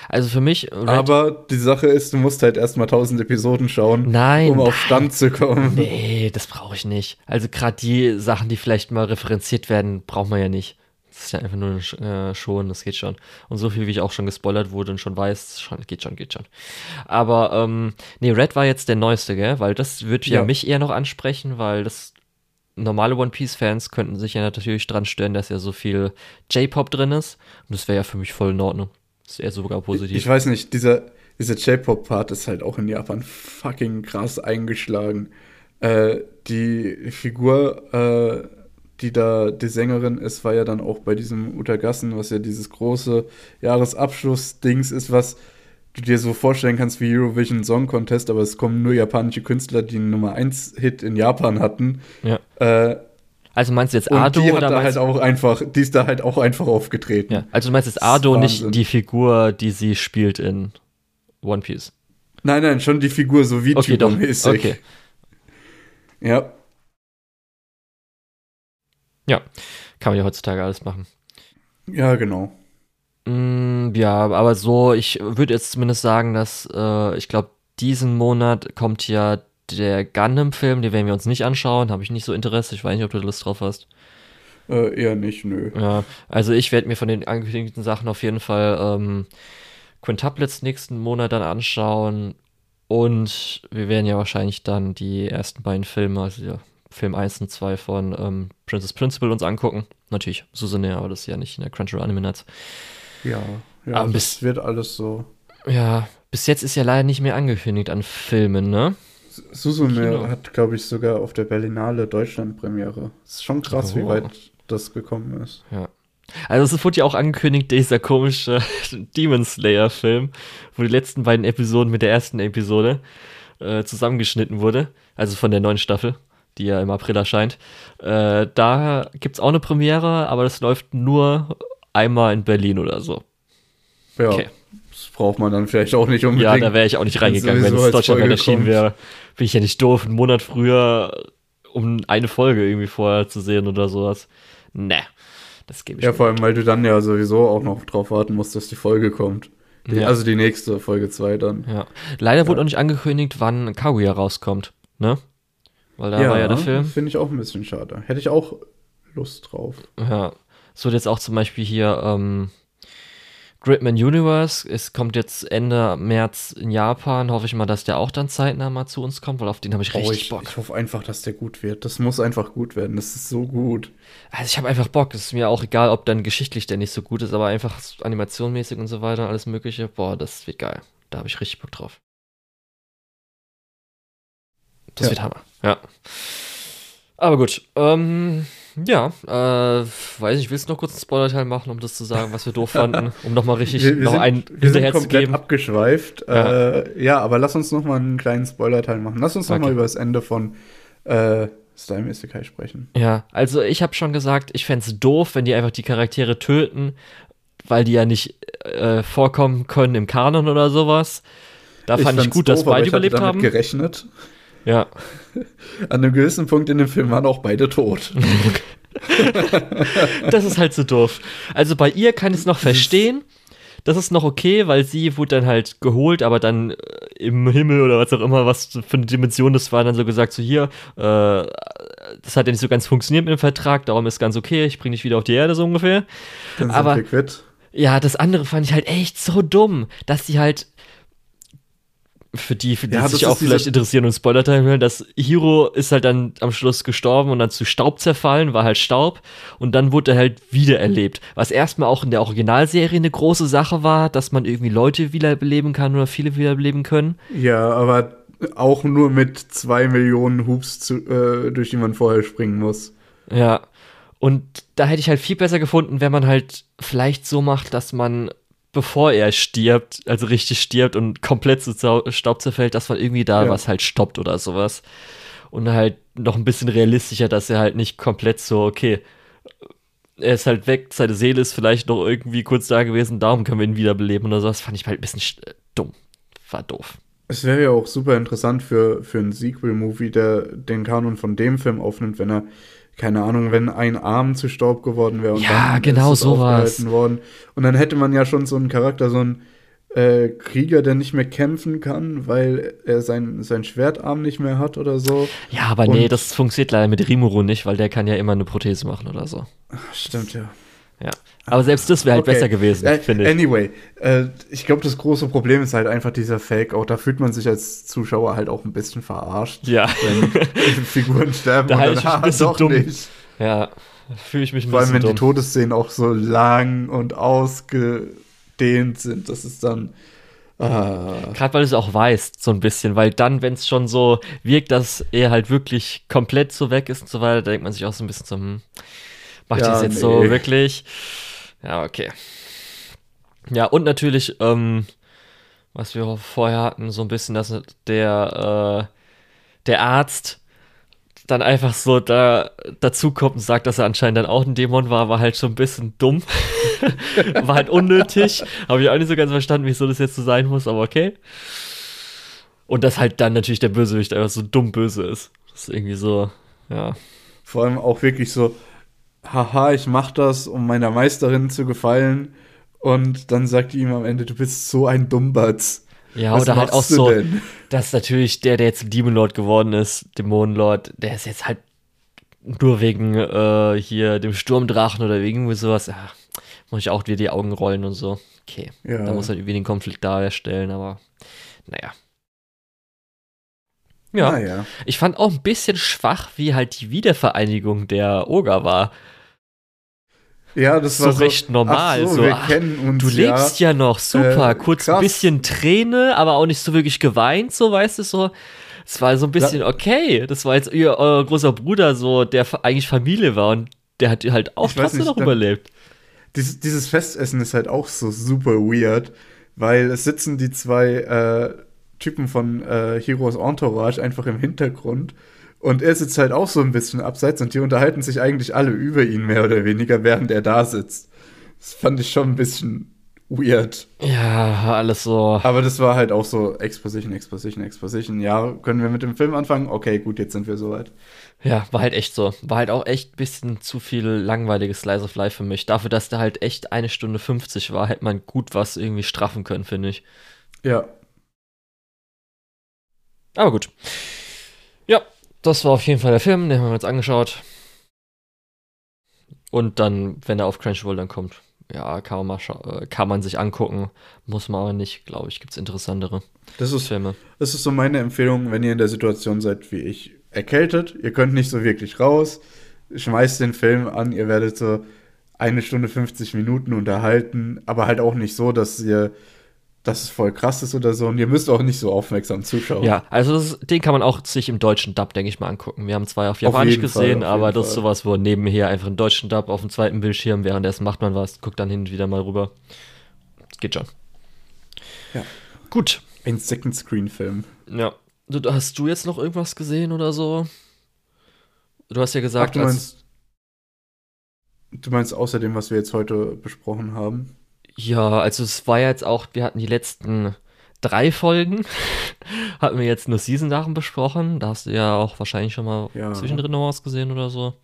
Also für mich, Red, Aber die Sache ist, du musst halt erstmal 1000 Episoden schauen, nein, um auf. Stand zu kommen. Nee, das brauche ich nicht. Also gerade die Sachen, die vielleicht mal referenziert werden, braucht man ja nicht. Das ist ja einfach nur äh, schon, das geht schon. Und so viel, wie ich auch schon gespoilert wurde und schon weiß, schon, geht schon, geht schon. Aber, ähm, nee, Red war jetzt der neueste, gell? Weil das würde ja. Ja. mich eher noch ansprechen, weil das normale One Piece-Fans könnten sich ja natürlich dran stören, dass ja so viel J-Pop drin ist. Und das wäre ja für mich voll in Ordnung. Das ist eher sogar positiv. Ich weiß nicht, dieser, dieser J-Pop-Part ist halt auch in Japan fucking krass eingeschlagen. Äh, die Figur, äh, die da die Sängerin ist, war ja dann auch bei diesem Utagassen, was ja dieses große Jahresabschluss-Dings ist, was du dir so vorstellen kannst wie Eurovision Song Contest, aber es kommen nur japanische Künstler, die einen Nummer 1 Hit in Japan hatten. ja. Äh, Also meinst du jetzt und Ado die hat oder da halt auch einfach, die ist da halt auch einfach aufgetreten. Ja, also du meinst jetzt Ado, nicht die Figur, die sie spielt in One Piece. Nein, nein, schon die Figur so Okay, doch. VTuber-mäßig. Okay. Ja. Kann man ja heutzutage alles machen. Ja, genau. Mm, ja, aber so, ich würde jetzt zumindest sagen, dass äh, ich glaube, diesen Monat kommt ja der Gundam-Film, den werden wir uns nicht anschauen, habe ich nicht so Interesse. Ich weiß nicht, ob du Lust drauf hast. Äh, eher nicht, nö. Ja, also ich werde mir von den angekündigten Sachen auf jeden Fall ähm, Quintuplets nächsten Monat dann anschauen und wir werden ja wahrscheinlich dann die ersten beiden Filme, also ja, Film 1 und 2 von ähm, Princess Principal uns angucken. Natürlich Susanne, aber das ist ja nicht in der Crunchyroll Anime Nights. Ja, ja Aber das bis- wird alles so. Ja, bis jetzt ist ja leider nicht mehr angekündigt an Filmen, ne? Susume Kino. hat, glaube ich, sogar auf der Berlinale Deutschland-Premiere. Ist schon krass, wie Oh. weit das gekommen ist. Ja. Also es wurde ja auch angekündigt, dieser komische Demon Slayer-Film, wo die letzten beiden Episoden mit der ersten Episode äh, zusammengeschnitten wurde, also von der neuen Staffel, die ja im April erscheint. Äh, da gibt's auch eine Premiere, aber das läuft nur einmal in Berlin oder so. Ja, Okay. das braucht man dann vielleicht auch nicht unbedingt. Ja, da wäre ich auch nicht reingegangen, wenn es als Deutschland erschienen wäre. Bin ich ja nicht doof, einen Monat früher, um eine Folge irgendwie vorher zu sehen oder sowas. Ne, das gebe ich Ja, vor allem, weil du dann ja sowieso auch noch drauf warten musst, dass die Folge kommt. Die, Ja. Also die nächste, Folge 2 dann. Ja. Leider wurde auch nicht angekündigt, wann Kaguya rauskommt, ne? Weil da war ja der Film. Finde ich auch ein bisschen schade. Hätte ich auch Lust drauf. Ja. Es wird jetzt auch zum Beispiel hier ähm, Gridman Universe. Es kommt jetzt Ende März in Japan. Hoffe ich mal, dass der auch dann zeitnah mal zu uns kommt, weil auf den habe ich richtig oh, ich, Bock. ich hoffe einfach, dass der gut wird. Das muss einfach gut werden. Das ist so gut. Also ich habe einfach Bock. Es ist mir auch egal, ob dann geschichtlich der nicht so gut ist, aber einfach so animationmäßig und so weiter, alles Mögliche. Boah, das wird geil. Da habe ich richtig Bock drauf. Das Ja. wird Hammer. Ja. Aber gut. Ähm, ja, äh, weiß nicht, willst du noch kurz einen Spoiler-Teil machen, um das zu sagen, was wir doof fanden? Um nochmal richtig Wir, wir, noch sind, einen wir sind hinterher zu komplett geben. abgeschweift. Ja. Äh, ja, aber lass uns noch mal einen kleinen Spoiler-Teil machen. Lass uns Okay. mal über das Ende von äh, Slime Isekai sprechen. Ja, also ich habe schon gesagt, ich fänd's doof, wenn die einfach die Charaktere töten, weil die ja nicht äh, vorkommen können im Kanon oder sowas. Da fand ich gut, dass doof, aber beide ich überlebt haben. gerechnet. Ja, An einem gewissen Punkt in dem Film waren auch beide tot. das ist halt so doof. Also bei ihr kann ich es noch verstehen. Das ist noch okay, weil sie wurde dann halt geholt, aber dann äh, im Himmel oder was auch immer, was für eine Dimension das war, dann so gesagt, so hier, äh, das hat ja nicht so ganz funktioniert mit dem Vertrag, darum ist ganz okay, ich bring dich wieder auf die Erde so ungefähr. Dann sind Aber- wir quitt. Ja, das andere fand ich halt echt so dumm, dass sie halt für die, für die Ja, sich auch vielleicht interessieren und Spoiler-Teil hören, das Hiro ist halt dann am Schluss gestorben und dann zu Staub zerfallen, war halt Staub und dann wurde er halt wiedererlebt. Was erstmal auch in der Originalserie eine große Sache war, dass man irgendwie Leute wiederbeleben kann oder viele wiederbeleben können. Ja, aber auch nur mit zwei Millionen Hoops, zu, äh, durch die man vorher springen muss. Ja. Und da hätte ich halt viel besser gefunden, wenn man halt vielleicht so macht, dass man, bevor er stirbt, also richtig stirbt und komplett zu Staub zerfällt, dass man irgendwie da Ja. was halt stoppt oder sowas. Und halt noch ein bisschen realistischer, dass er halt nicht komplett so, okay, er ist halt weg, seine Seele ist vielleicht noch irgendwie kurz da gewesen, darum können wir ihn wiederbeleben oder sowas. Fand ich halt ein bisschen sch- äh, dumm. War doof. Es wäre ja auch super interessant für, für einen Sequel-Movie, der den Kanon von dem Film aufnimmt, wenn er, keine Ahnung, wenn ein Arm zu Staub geworden wäre und Ja, dann genau ist sowas. worden. Und dann hätte man ja schon so einen Charakter, so einen äh, Krieger, der nicht mehr kämpfen kann, weil er sein, sein Schwertarm nicht mehr hat oder so. Ja, aber nee, Und- das funktioniert leider mit Rimuru nicht, weil der kann ja immer eine Prothese machen oder so. Stimmt, ja. Ja. Aber selbst das wäre halt Okay. besser gewesen, Äh, finde ich. Anyway, äh, ich glaube, das große Problem ist halt einfach dieser Fake-Out. Da fühlt man sich als Zuschauer halt auch ein bisschen verarscht, Ja. wenn Figuren sterben Da und dann, ich doch dumm. nicht. Ja, fühle ich mich ein Vor allem, wenn die dumm. Todesszenen auch so lang und ausgedehnt sind. Das ist dann. Ah, Gerade weil du es auch weißt, so ein bisschen, weil dann, wenn es schon so wirkt, dass er halt wirklich komplett so weg ist und so weiter, denkt man sich auch so ein bisschen so, hm, macht Ja, das jetzt nee. so wirklich? Ja, okay. Ja, und natürlich, ähm, was wir vorher hatten, so ein bisschen, dass der, äh, der Arzt dann einfach so da dazukommt und sagt, dass er anscheinend dann auch ein Dämon war, war halt schon ein bisschen dumm. war halt unnötig. Habe ich auch nicht so ganz verstanden, wieso das jetzt so sein muss, aber okay. Und dass halt dann natürlich der Bösewicht einfach so dumm böse ist. Das ist irgendwie so, ja. vor allem auch wirklich so, haha, ich mach das, um meiner Meisterin zu gefallen. Und dann sagt die ihm am Ende, du bist so ein Dummbatz. Ja, Was oder halt auch so, denn? dass natürlich der, der jetzt Demon Lord geworden ist, Dämonenlord, der ist jetzt halt nur wegen äh, hier dem Sturmdrachen oder wegen irgendwie sowas. Ja, muss ich auch wieder die Augen rollen und so. Okay. Ja. Da muss halt irgendwie den Konflikt darstellen, aber naja. Ja, Naja. ich fand auch ein bisschen schwach, wie halt die Wiedervereinigung der Oga war. Ja, das So war so recht normal, so, so, wir ach, kennen uns Du lebst ja, noch, super. Äh, Kurz ein bisschen Träne, aber auch nicht so wirklich geweint, so weißt du so. Es war so ein bisschen okay. Das war jetzt ihr euer großer Bruder, so der eigentlich Familie war und der hat halt auch trotzdem nicht, noch dann- überlebt. Dieses, dieses Festessen ist halt auch so super weird, weil es sitzen die zwei äh, Typen von äh, Heroes Entourage einfach im Hintergrund und er sitzt halt auch so ein bisschen abseits und die unterhalten sich eigentlich alle über ihn mehr oder weniger, während er da sitzt. Das fand ich schon ein bisschen weird. Ja, alles so. Aber das war halt auch so Exposition, Exposition, Exposition. Ja, können wir mit dem Film anfangen? Okay, gut, jetzt sind wir soweit. Ja, war halt echt so. War halt auch echt ein bisschen zu viel langweiliges Slice of Life für mich. Dafür, dass der halt echt eine Stunde 50 war, hätte man gut was irgendwie straffen können, finde ich. Ja, Aber gut. Ja, das war auf jeden Fall der Film, den haben wir uns angeschaut. Und dann, wenn er auf Crunchyroll dann kommt, ja, kann man, äh, kann man sich angucken. Muss man aber nicht, glaube ich, gibt es interessantere das ist Filme. Das ist so meine Empfehlung, wenn ihr in der Situation seid wie ich, erkältet, ihr könnt nicht so wirklich raus, schmeißt den Film an, ihr werdet so eine Stunde 50 Minuten unterhalten, aber halt auch nicht so, dass ihr, dass es voll krass ist oder so und ihr müsst auch nicht so aufmerksam zuschauen. Ja, also das, den kann man auch sich im deutschen Dub, denke ich mal, angucken. Wir haben zwei auf Japanisch Fall, gesehen, auf aber das ist Fall. sowas, wo nebenher einfach einen deutschen Dub auf dem zweiten Bildschirm, währenddessen macht man was, guckt dann hin und wieder mal rüber. Das geht schon. Ja. Gut. Ein Second-Screen-Film. Ja. Du, hast du jetzt noch irgendwas gesehen oder so? Du hast ja Ach, gesagt, du als- meinst, du meinst außerdem, was wir jetzt heute besprochen haben? Ja, also es war jetzt auch, wir hatten die letzten drei Folgen, hatten wir jetzt nur Season-Sachen besprochen. Da hast du ja auch wahrscheinlich schon mal Ja. zwischendrin noch was gesehen oder so.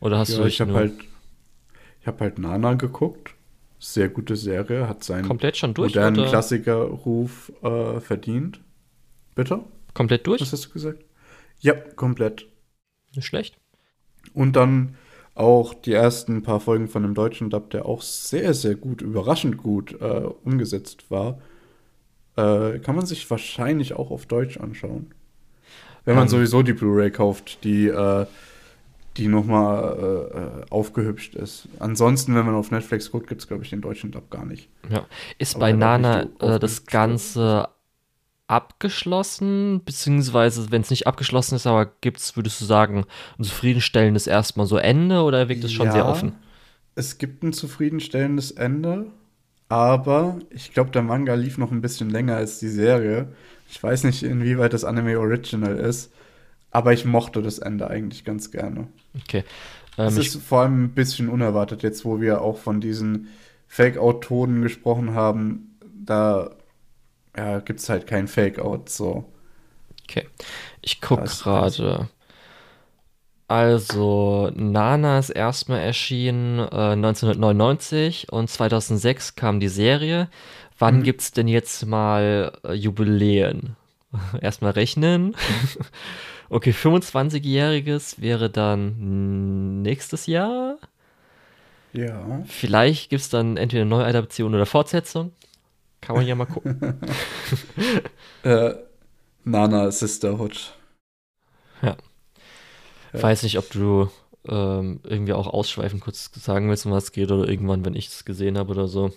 Oder hast ja, du ich habe halt, ich habe halt Nana geguckt. Sehr gute Serie, hat seinen komplett schon durch? modernen oder? Klassikerruf äh, verdient. Bitte? Komplett durch? Was hast du gesagt? Ja, komplett. Nicht schlecht. Und dann auch die ersten paar Folgen von dem deutschen Dub, der auch sehr, sehr gut, überraschend gut äh, umgesetzt war. Äh, kann man sich wahrscheinlich auch auf Deutsch anschauen. Wenn man Ähm. sowieso die Blu-ray kauft, die, äh, die nochmal äh, aufgehübscht ist. Ansonsten, wenn man auf Netflix guckt, gibt es, glaube ich, den deutschen Dub gar nicht. Ja. Ist Aber bei Nana äh, das Ganze abgeschlossen? Beziehungsweise, wenn es nicht abgeschlossen ist, aber gibt's, würdest du sagen, ein zufriedenstellendes erstmal so Ende oder wirkt es schon sehr Ja, offen? Es gibt ein zufriedenstellendes Ende, aber ich glaube, der Manga lief noch ein bisschen länger als die Serie. Ich weiß nicht, inwieweit das Anime Original ist, aber ich mochte das Ende eigentlich ganz gerne. Okay. Ähm, Es ist vor allem ein bisschen unerwartet, jetzt wo wir auch von diesen Fake-Out-Tonen gesprochen haben. Da ja, gibt es halt kein Fake-Out. So. okay. Ich guck Das- gerade. Also, Nana ist erstmal erschienen äh, 1999 und 2006 kam die Serie. Wann Mhm. gibt's denn jetzt mal äh, Jubiläen? Erstmal rechnen. Okay, 25-jähriges wäre dann nächstes Jahr. Ja. Vielleicht gibt's dann entweder eine Neuadaption oder Fortsetzung. Kann man ja mal gucken. Äh, Nana Sisterhood. Ja. Weiß nicht, ob du ähm, irgendwie auch ausschweifend kurz sagen willst, um was es geht oder irgendwann, wenn ich es gesehen habe oder so.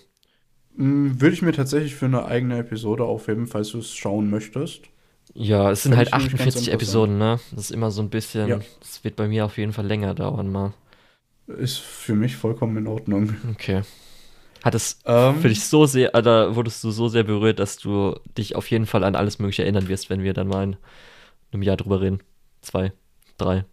Mm, Würde ich mir tatsächlich für eine eigene Episode aufheben, falls du es schauen möchtest. Ja, es sind halt ich nämlich ganz 48 interessant. Episoden, ne? Das ist immer so ein bisschen, Ja. das wird bei mir auf jeden Fall länger dauern mal. Ist für mich vollkommen in Ordnung. Okay. Hat es Ähm, für dich so sehr, oder wurdest du so sehr berührt, dass du dich auf jeden Fall an alles Mögliche erinnern wirst, wenn wir dann mal in einem Jahr drüber reden? Zwei, drei.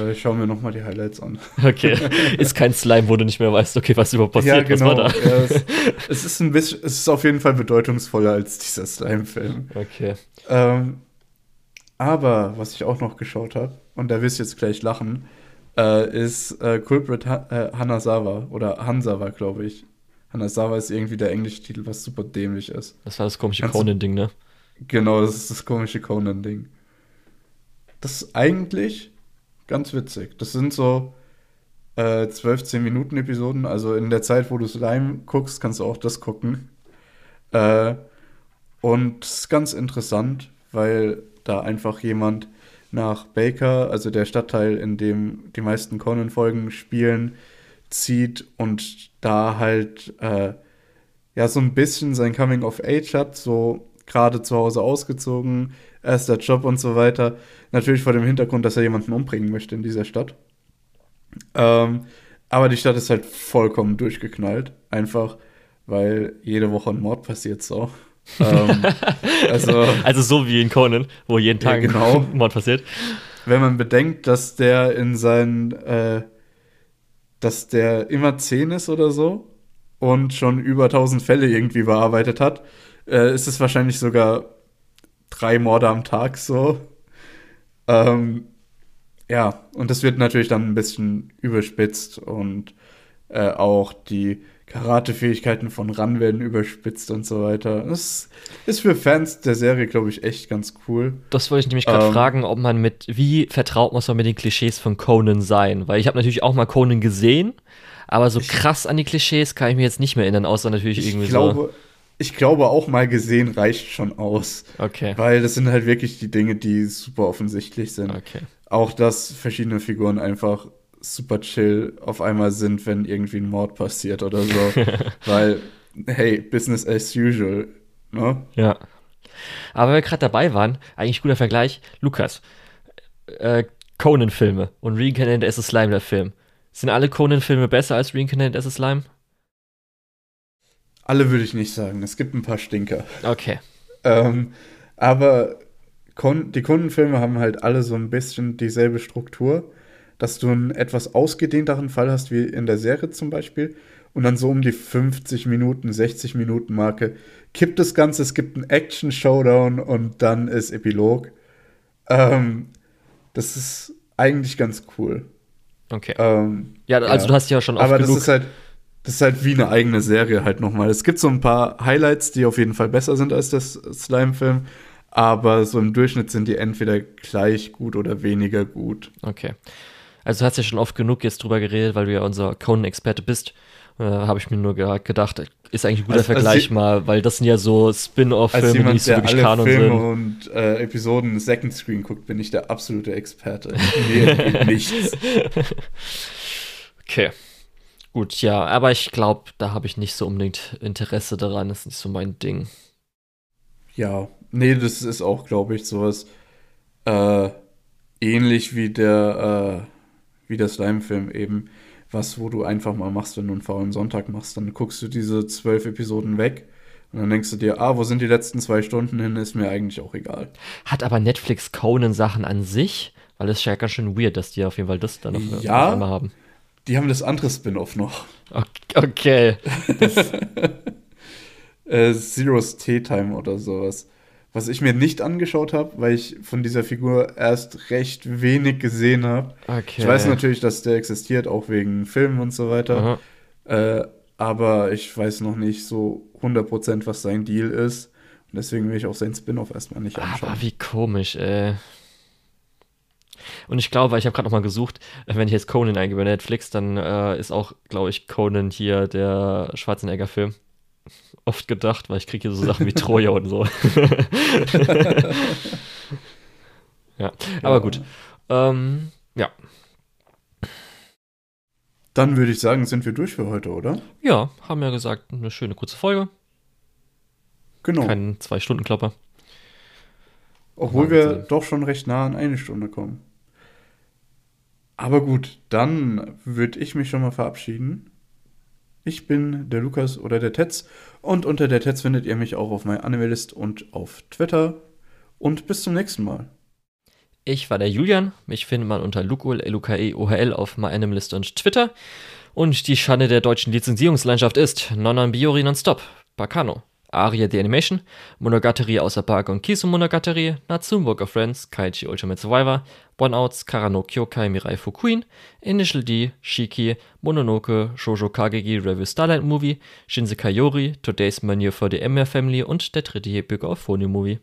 äh, ich schaue mir nochmal die Highlights an. Okay. ist kein Slime, wo du nicht mehr weißt, okay, was überhaupt passiert, ja, genau. was war da? Ja, es, es ist ein bisschen, es ist auf jeden Fall bedeutungsvoller als dieser Slime-Film. Okay. Ähm, aber was ich auch noch geschaut habe, und da wirst du jetzt gleich lachen, äh, ist äh, Culprit ha äh, Hanazawa oder Hansawa, glaube ich. Hanazawa ist irgendwie der englische Titel, was super dämlich ist. Das war das komische Conan-Ding, ne? Genau, das ist das komische Conan-Ding. Das ist eigentlich ganz witzig. Das sind so äh, 12, 10 Minuten Episoden. Also in der Zeit, wo du Slime guckst, kannst du auch das gucken. Äh, und es ist ganz interessant, weil da einfach jemand nach Baker, also der Stadtteil, in dem die meisten Conan-Folgen spielen, zieht und da halt äh, ja so ein bisschen sein Coming of Age hat, so gerade zu Hause ausgezogen, erster Job und so weiter. Natürlich vor dem Hintergrund, dass er jemanden umbringen möchte in dieser Stadt. Ähm, aber die Stadt ist halt vollkommen durchgeknallt, einfach weil jede Woche ein Mord passiert so. Ähm, also Also so wie in Conan, wo jeden Ja, Tag genau. ein Mord passiert. wenn man bedenkt, dass der in seinen, äh, dass der immer 10 ist oder so und schon über 1000 Fälle irgendwie bearbeitet hat, äh, ist es wahrscheinlich sogar drei Morde am Tag so. Ähm, ja, und das wird natürlich dann ein bisschen überspitzt und äh, auch die Karate-Fähigkeiten von Ran werden überspitzt und so weiter. Das ist für Fans der Serie, glaube ich, echt ganz cool. Das wollte ich nämlich gerade Ähm. fragen, ob man mit, wie vertraut muss man mit den Klischees von Conan sein? Weil ich habe natürlich auch mal Conan gesehen, aber so krass an die Klischees kann ich mir jetzt nicht mehr erinnern, außer natürlich Ich irgendwie glaube, ich glaube, auch mal gesehen reicht schon aus. so. Okay. Weil das sind halt wirklich die Dinge, die super offensichtlich sind. Okay. Auch, dass verschiedene Figuren einfach super chill auf einmal sind, wenn irgendwie ein Mord passiert oder so. Weil, hey, Business as usual. Ne? Ja. Aber wenn wir gerade dabei waren, eigentlich guter Vergleich, Lukas, äh, Conan-Filme und Reincarnated as a Slime, der Film. Sind alle Conan-Filme besser als Reincarnated as a Slime? Alle würde ich nicht sagen. Es gibt ein paar Stinker. Okay. Ähm, aber Kon die Kundenfilme haben halt alle so ein bisschen dieselbe Struktur, dass du einen etwas ausgedehnteren Fall hast, wie in der Serie zum Beispiel, und dann so um die 50 Minuten, 60 Minuten Marke kippt das Ganze, es gibt einen Action-Showdown und dann ist Epilog. Ähm, das ist eigentlich ganz cool. Okay. Ähm, ja, also ja. du hast ja schon oft aber das genug. ist halt, das ist halt wie eine eigene Serie halt nochmal. Es gibt so ein paar Highlights, die auf jeden Fall besser sind als das Slime-Film, aber so im Durchschnitt sind die entweder gleich gut oder weniger gut. Okay. Also du hast ja schon oft genug jetzt drüber geredet, weil du ja unser Conan-Experte bist. Äh, Habe ich mir nur ge gedacht, ist eigentlich ein guter als, Vergleich als mal, weil das sind ja so Spin-off-Filme, die nicht so wirklich alle Kanon Filme sind. und äh, Episoden Second Screen guckt, bin ich der absolute Experte. Mir nichts. Okay. Gut, ja, aber ich glaube, da habe ich nicht so unbedingt Interesse daran. Das ist nicht so mein Ding. Ja, nee, das ist auch, glaube ich, sowas äh, ähnlich wie der, äh, wie der Slime-Film eben. Was, wo du einfach mal machst, wenn du einen faulen Sonntag machst, dann guckst du diese zwölf Episoden weg und dann denkst du dir, ah, wo sind die letzten zwei Stunden hin, ist mir eigentlich auch egal. Hat aber Netflix Conan-Sachen an sich? Weil es ist ja ganz schön weird, dass die auf jeden Fall das dann noch, ja, einmal haben. Die haben das andere Spin-off noch. Okay. äh, Zero's Tea Time oder sowas. Was ich mir nicht angeschaut habe, weil ich von dieser Figur erst recht wenig gesehen habe. Okay. Ich weiß natürlich, dass der existiert, auch wegen Filmen und so weiter. Äh, aber ich weiß noch nicht so 100%, was sein Deal ist. Und deswegen will ich auch sein Spin-off erstmal nicht anschauen. Aber wie komisch, ey. Und ich glaube, ich habe gerade noch mal gesucht, wenn ich jetzt Conan eingebe bei Netflix, dann äh, ist auch, glaube ich, Conan hier der Schwarzenegger-Film. Oft gedacht, weil ich kriege hier so Sachen wie Troja und so. ja, aber gut. Ähm, ja. Dann würde ich sagen, sind wir durch für heute, oder? Ja, haben ja gesagt, eine schöne kurze Folge. Genau. Kein Zwei-Stunden-Klopper. Obwohl wir doch schon recht nah an eine Stunde kommen. Aber gut, dann würde ich mich schon mal verabschieden. Ich bin der Lukas oder der Tetz und unter der Tetz findet ihr mich auch auf meiner Animalist und auf Twitter. Und bis zum nächsten Mal. Ich war der Julian. Mich findet man unter Lukul, L-U-K-E, O-H-L auf MyAnimalist und Twitter. Und die Schande der deutschen Lizenzierungslandschaft ist Nonon Biori Nonstop, Bacano. Aria the Animation, Monogatari außer Park und Kisu Monogatari, Natsume Book of Friends, Kaichi Ultimate Survivor, One Outs, Karano Kyokai Mirai Fukuin, Initial D, Shiki, Mononoke, Shoujo Kagegi Review Starlight Movie, Shinsekai Yori, Today's Menu for the Emir Family und der dritte Bürger auf Phony Movie.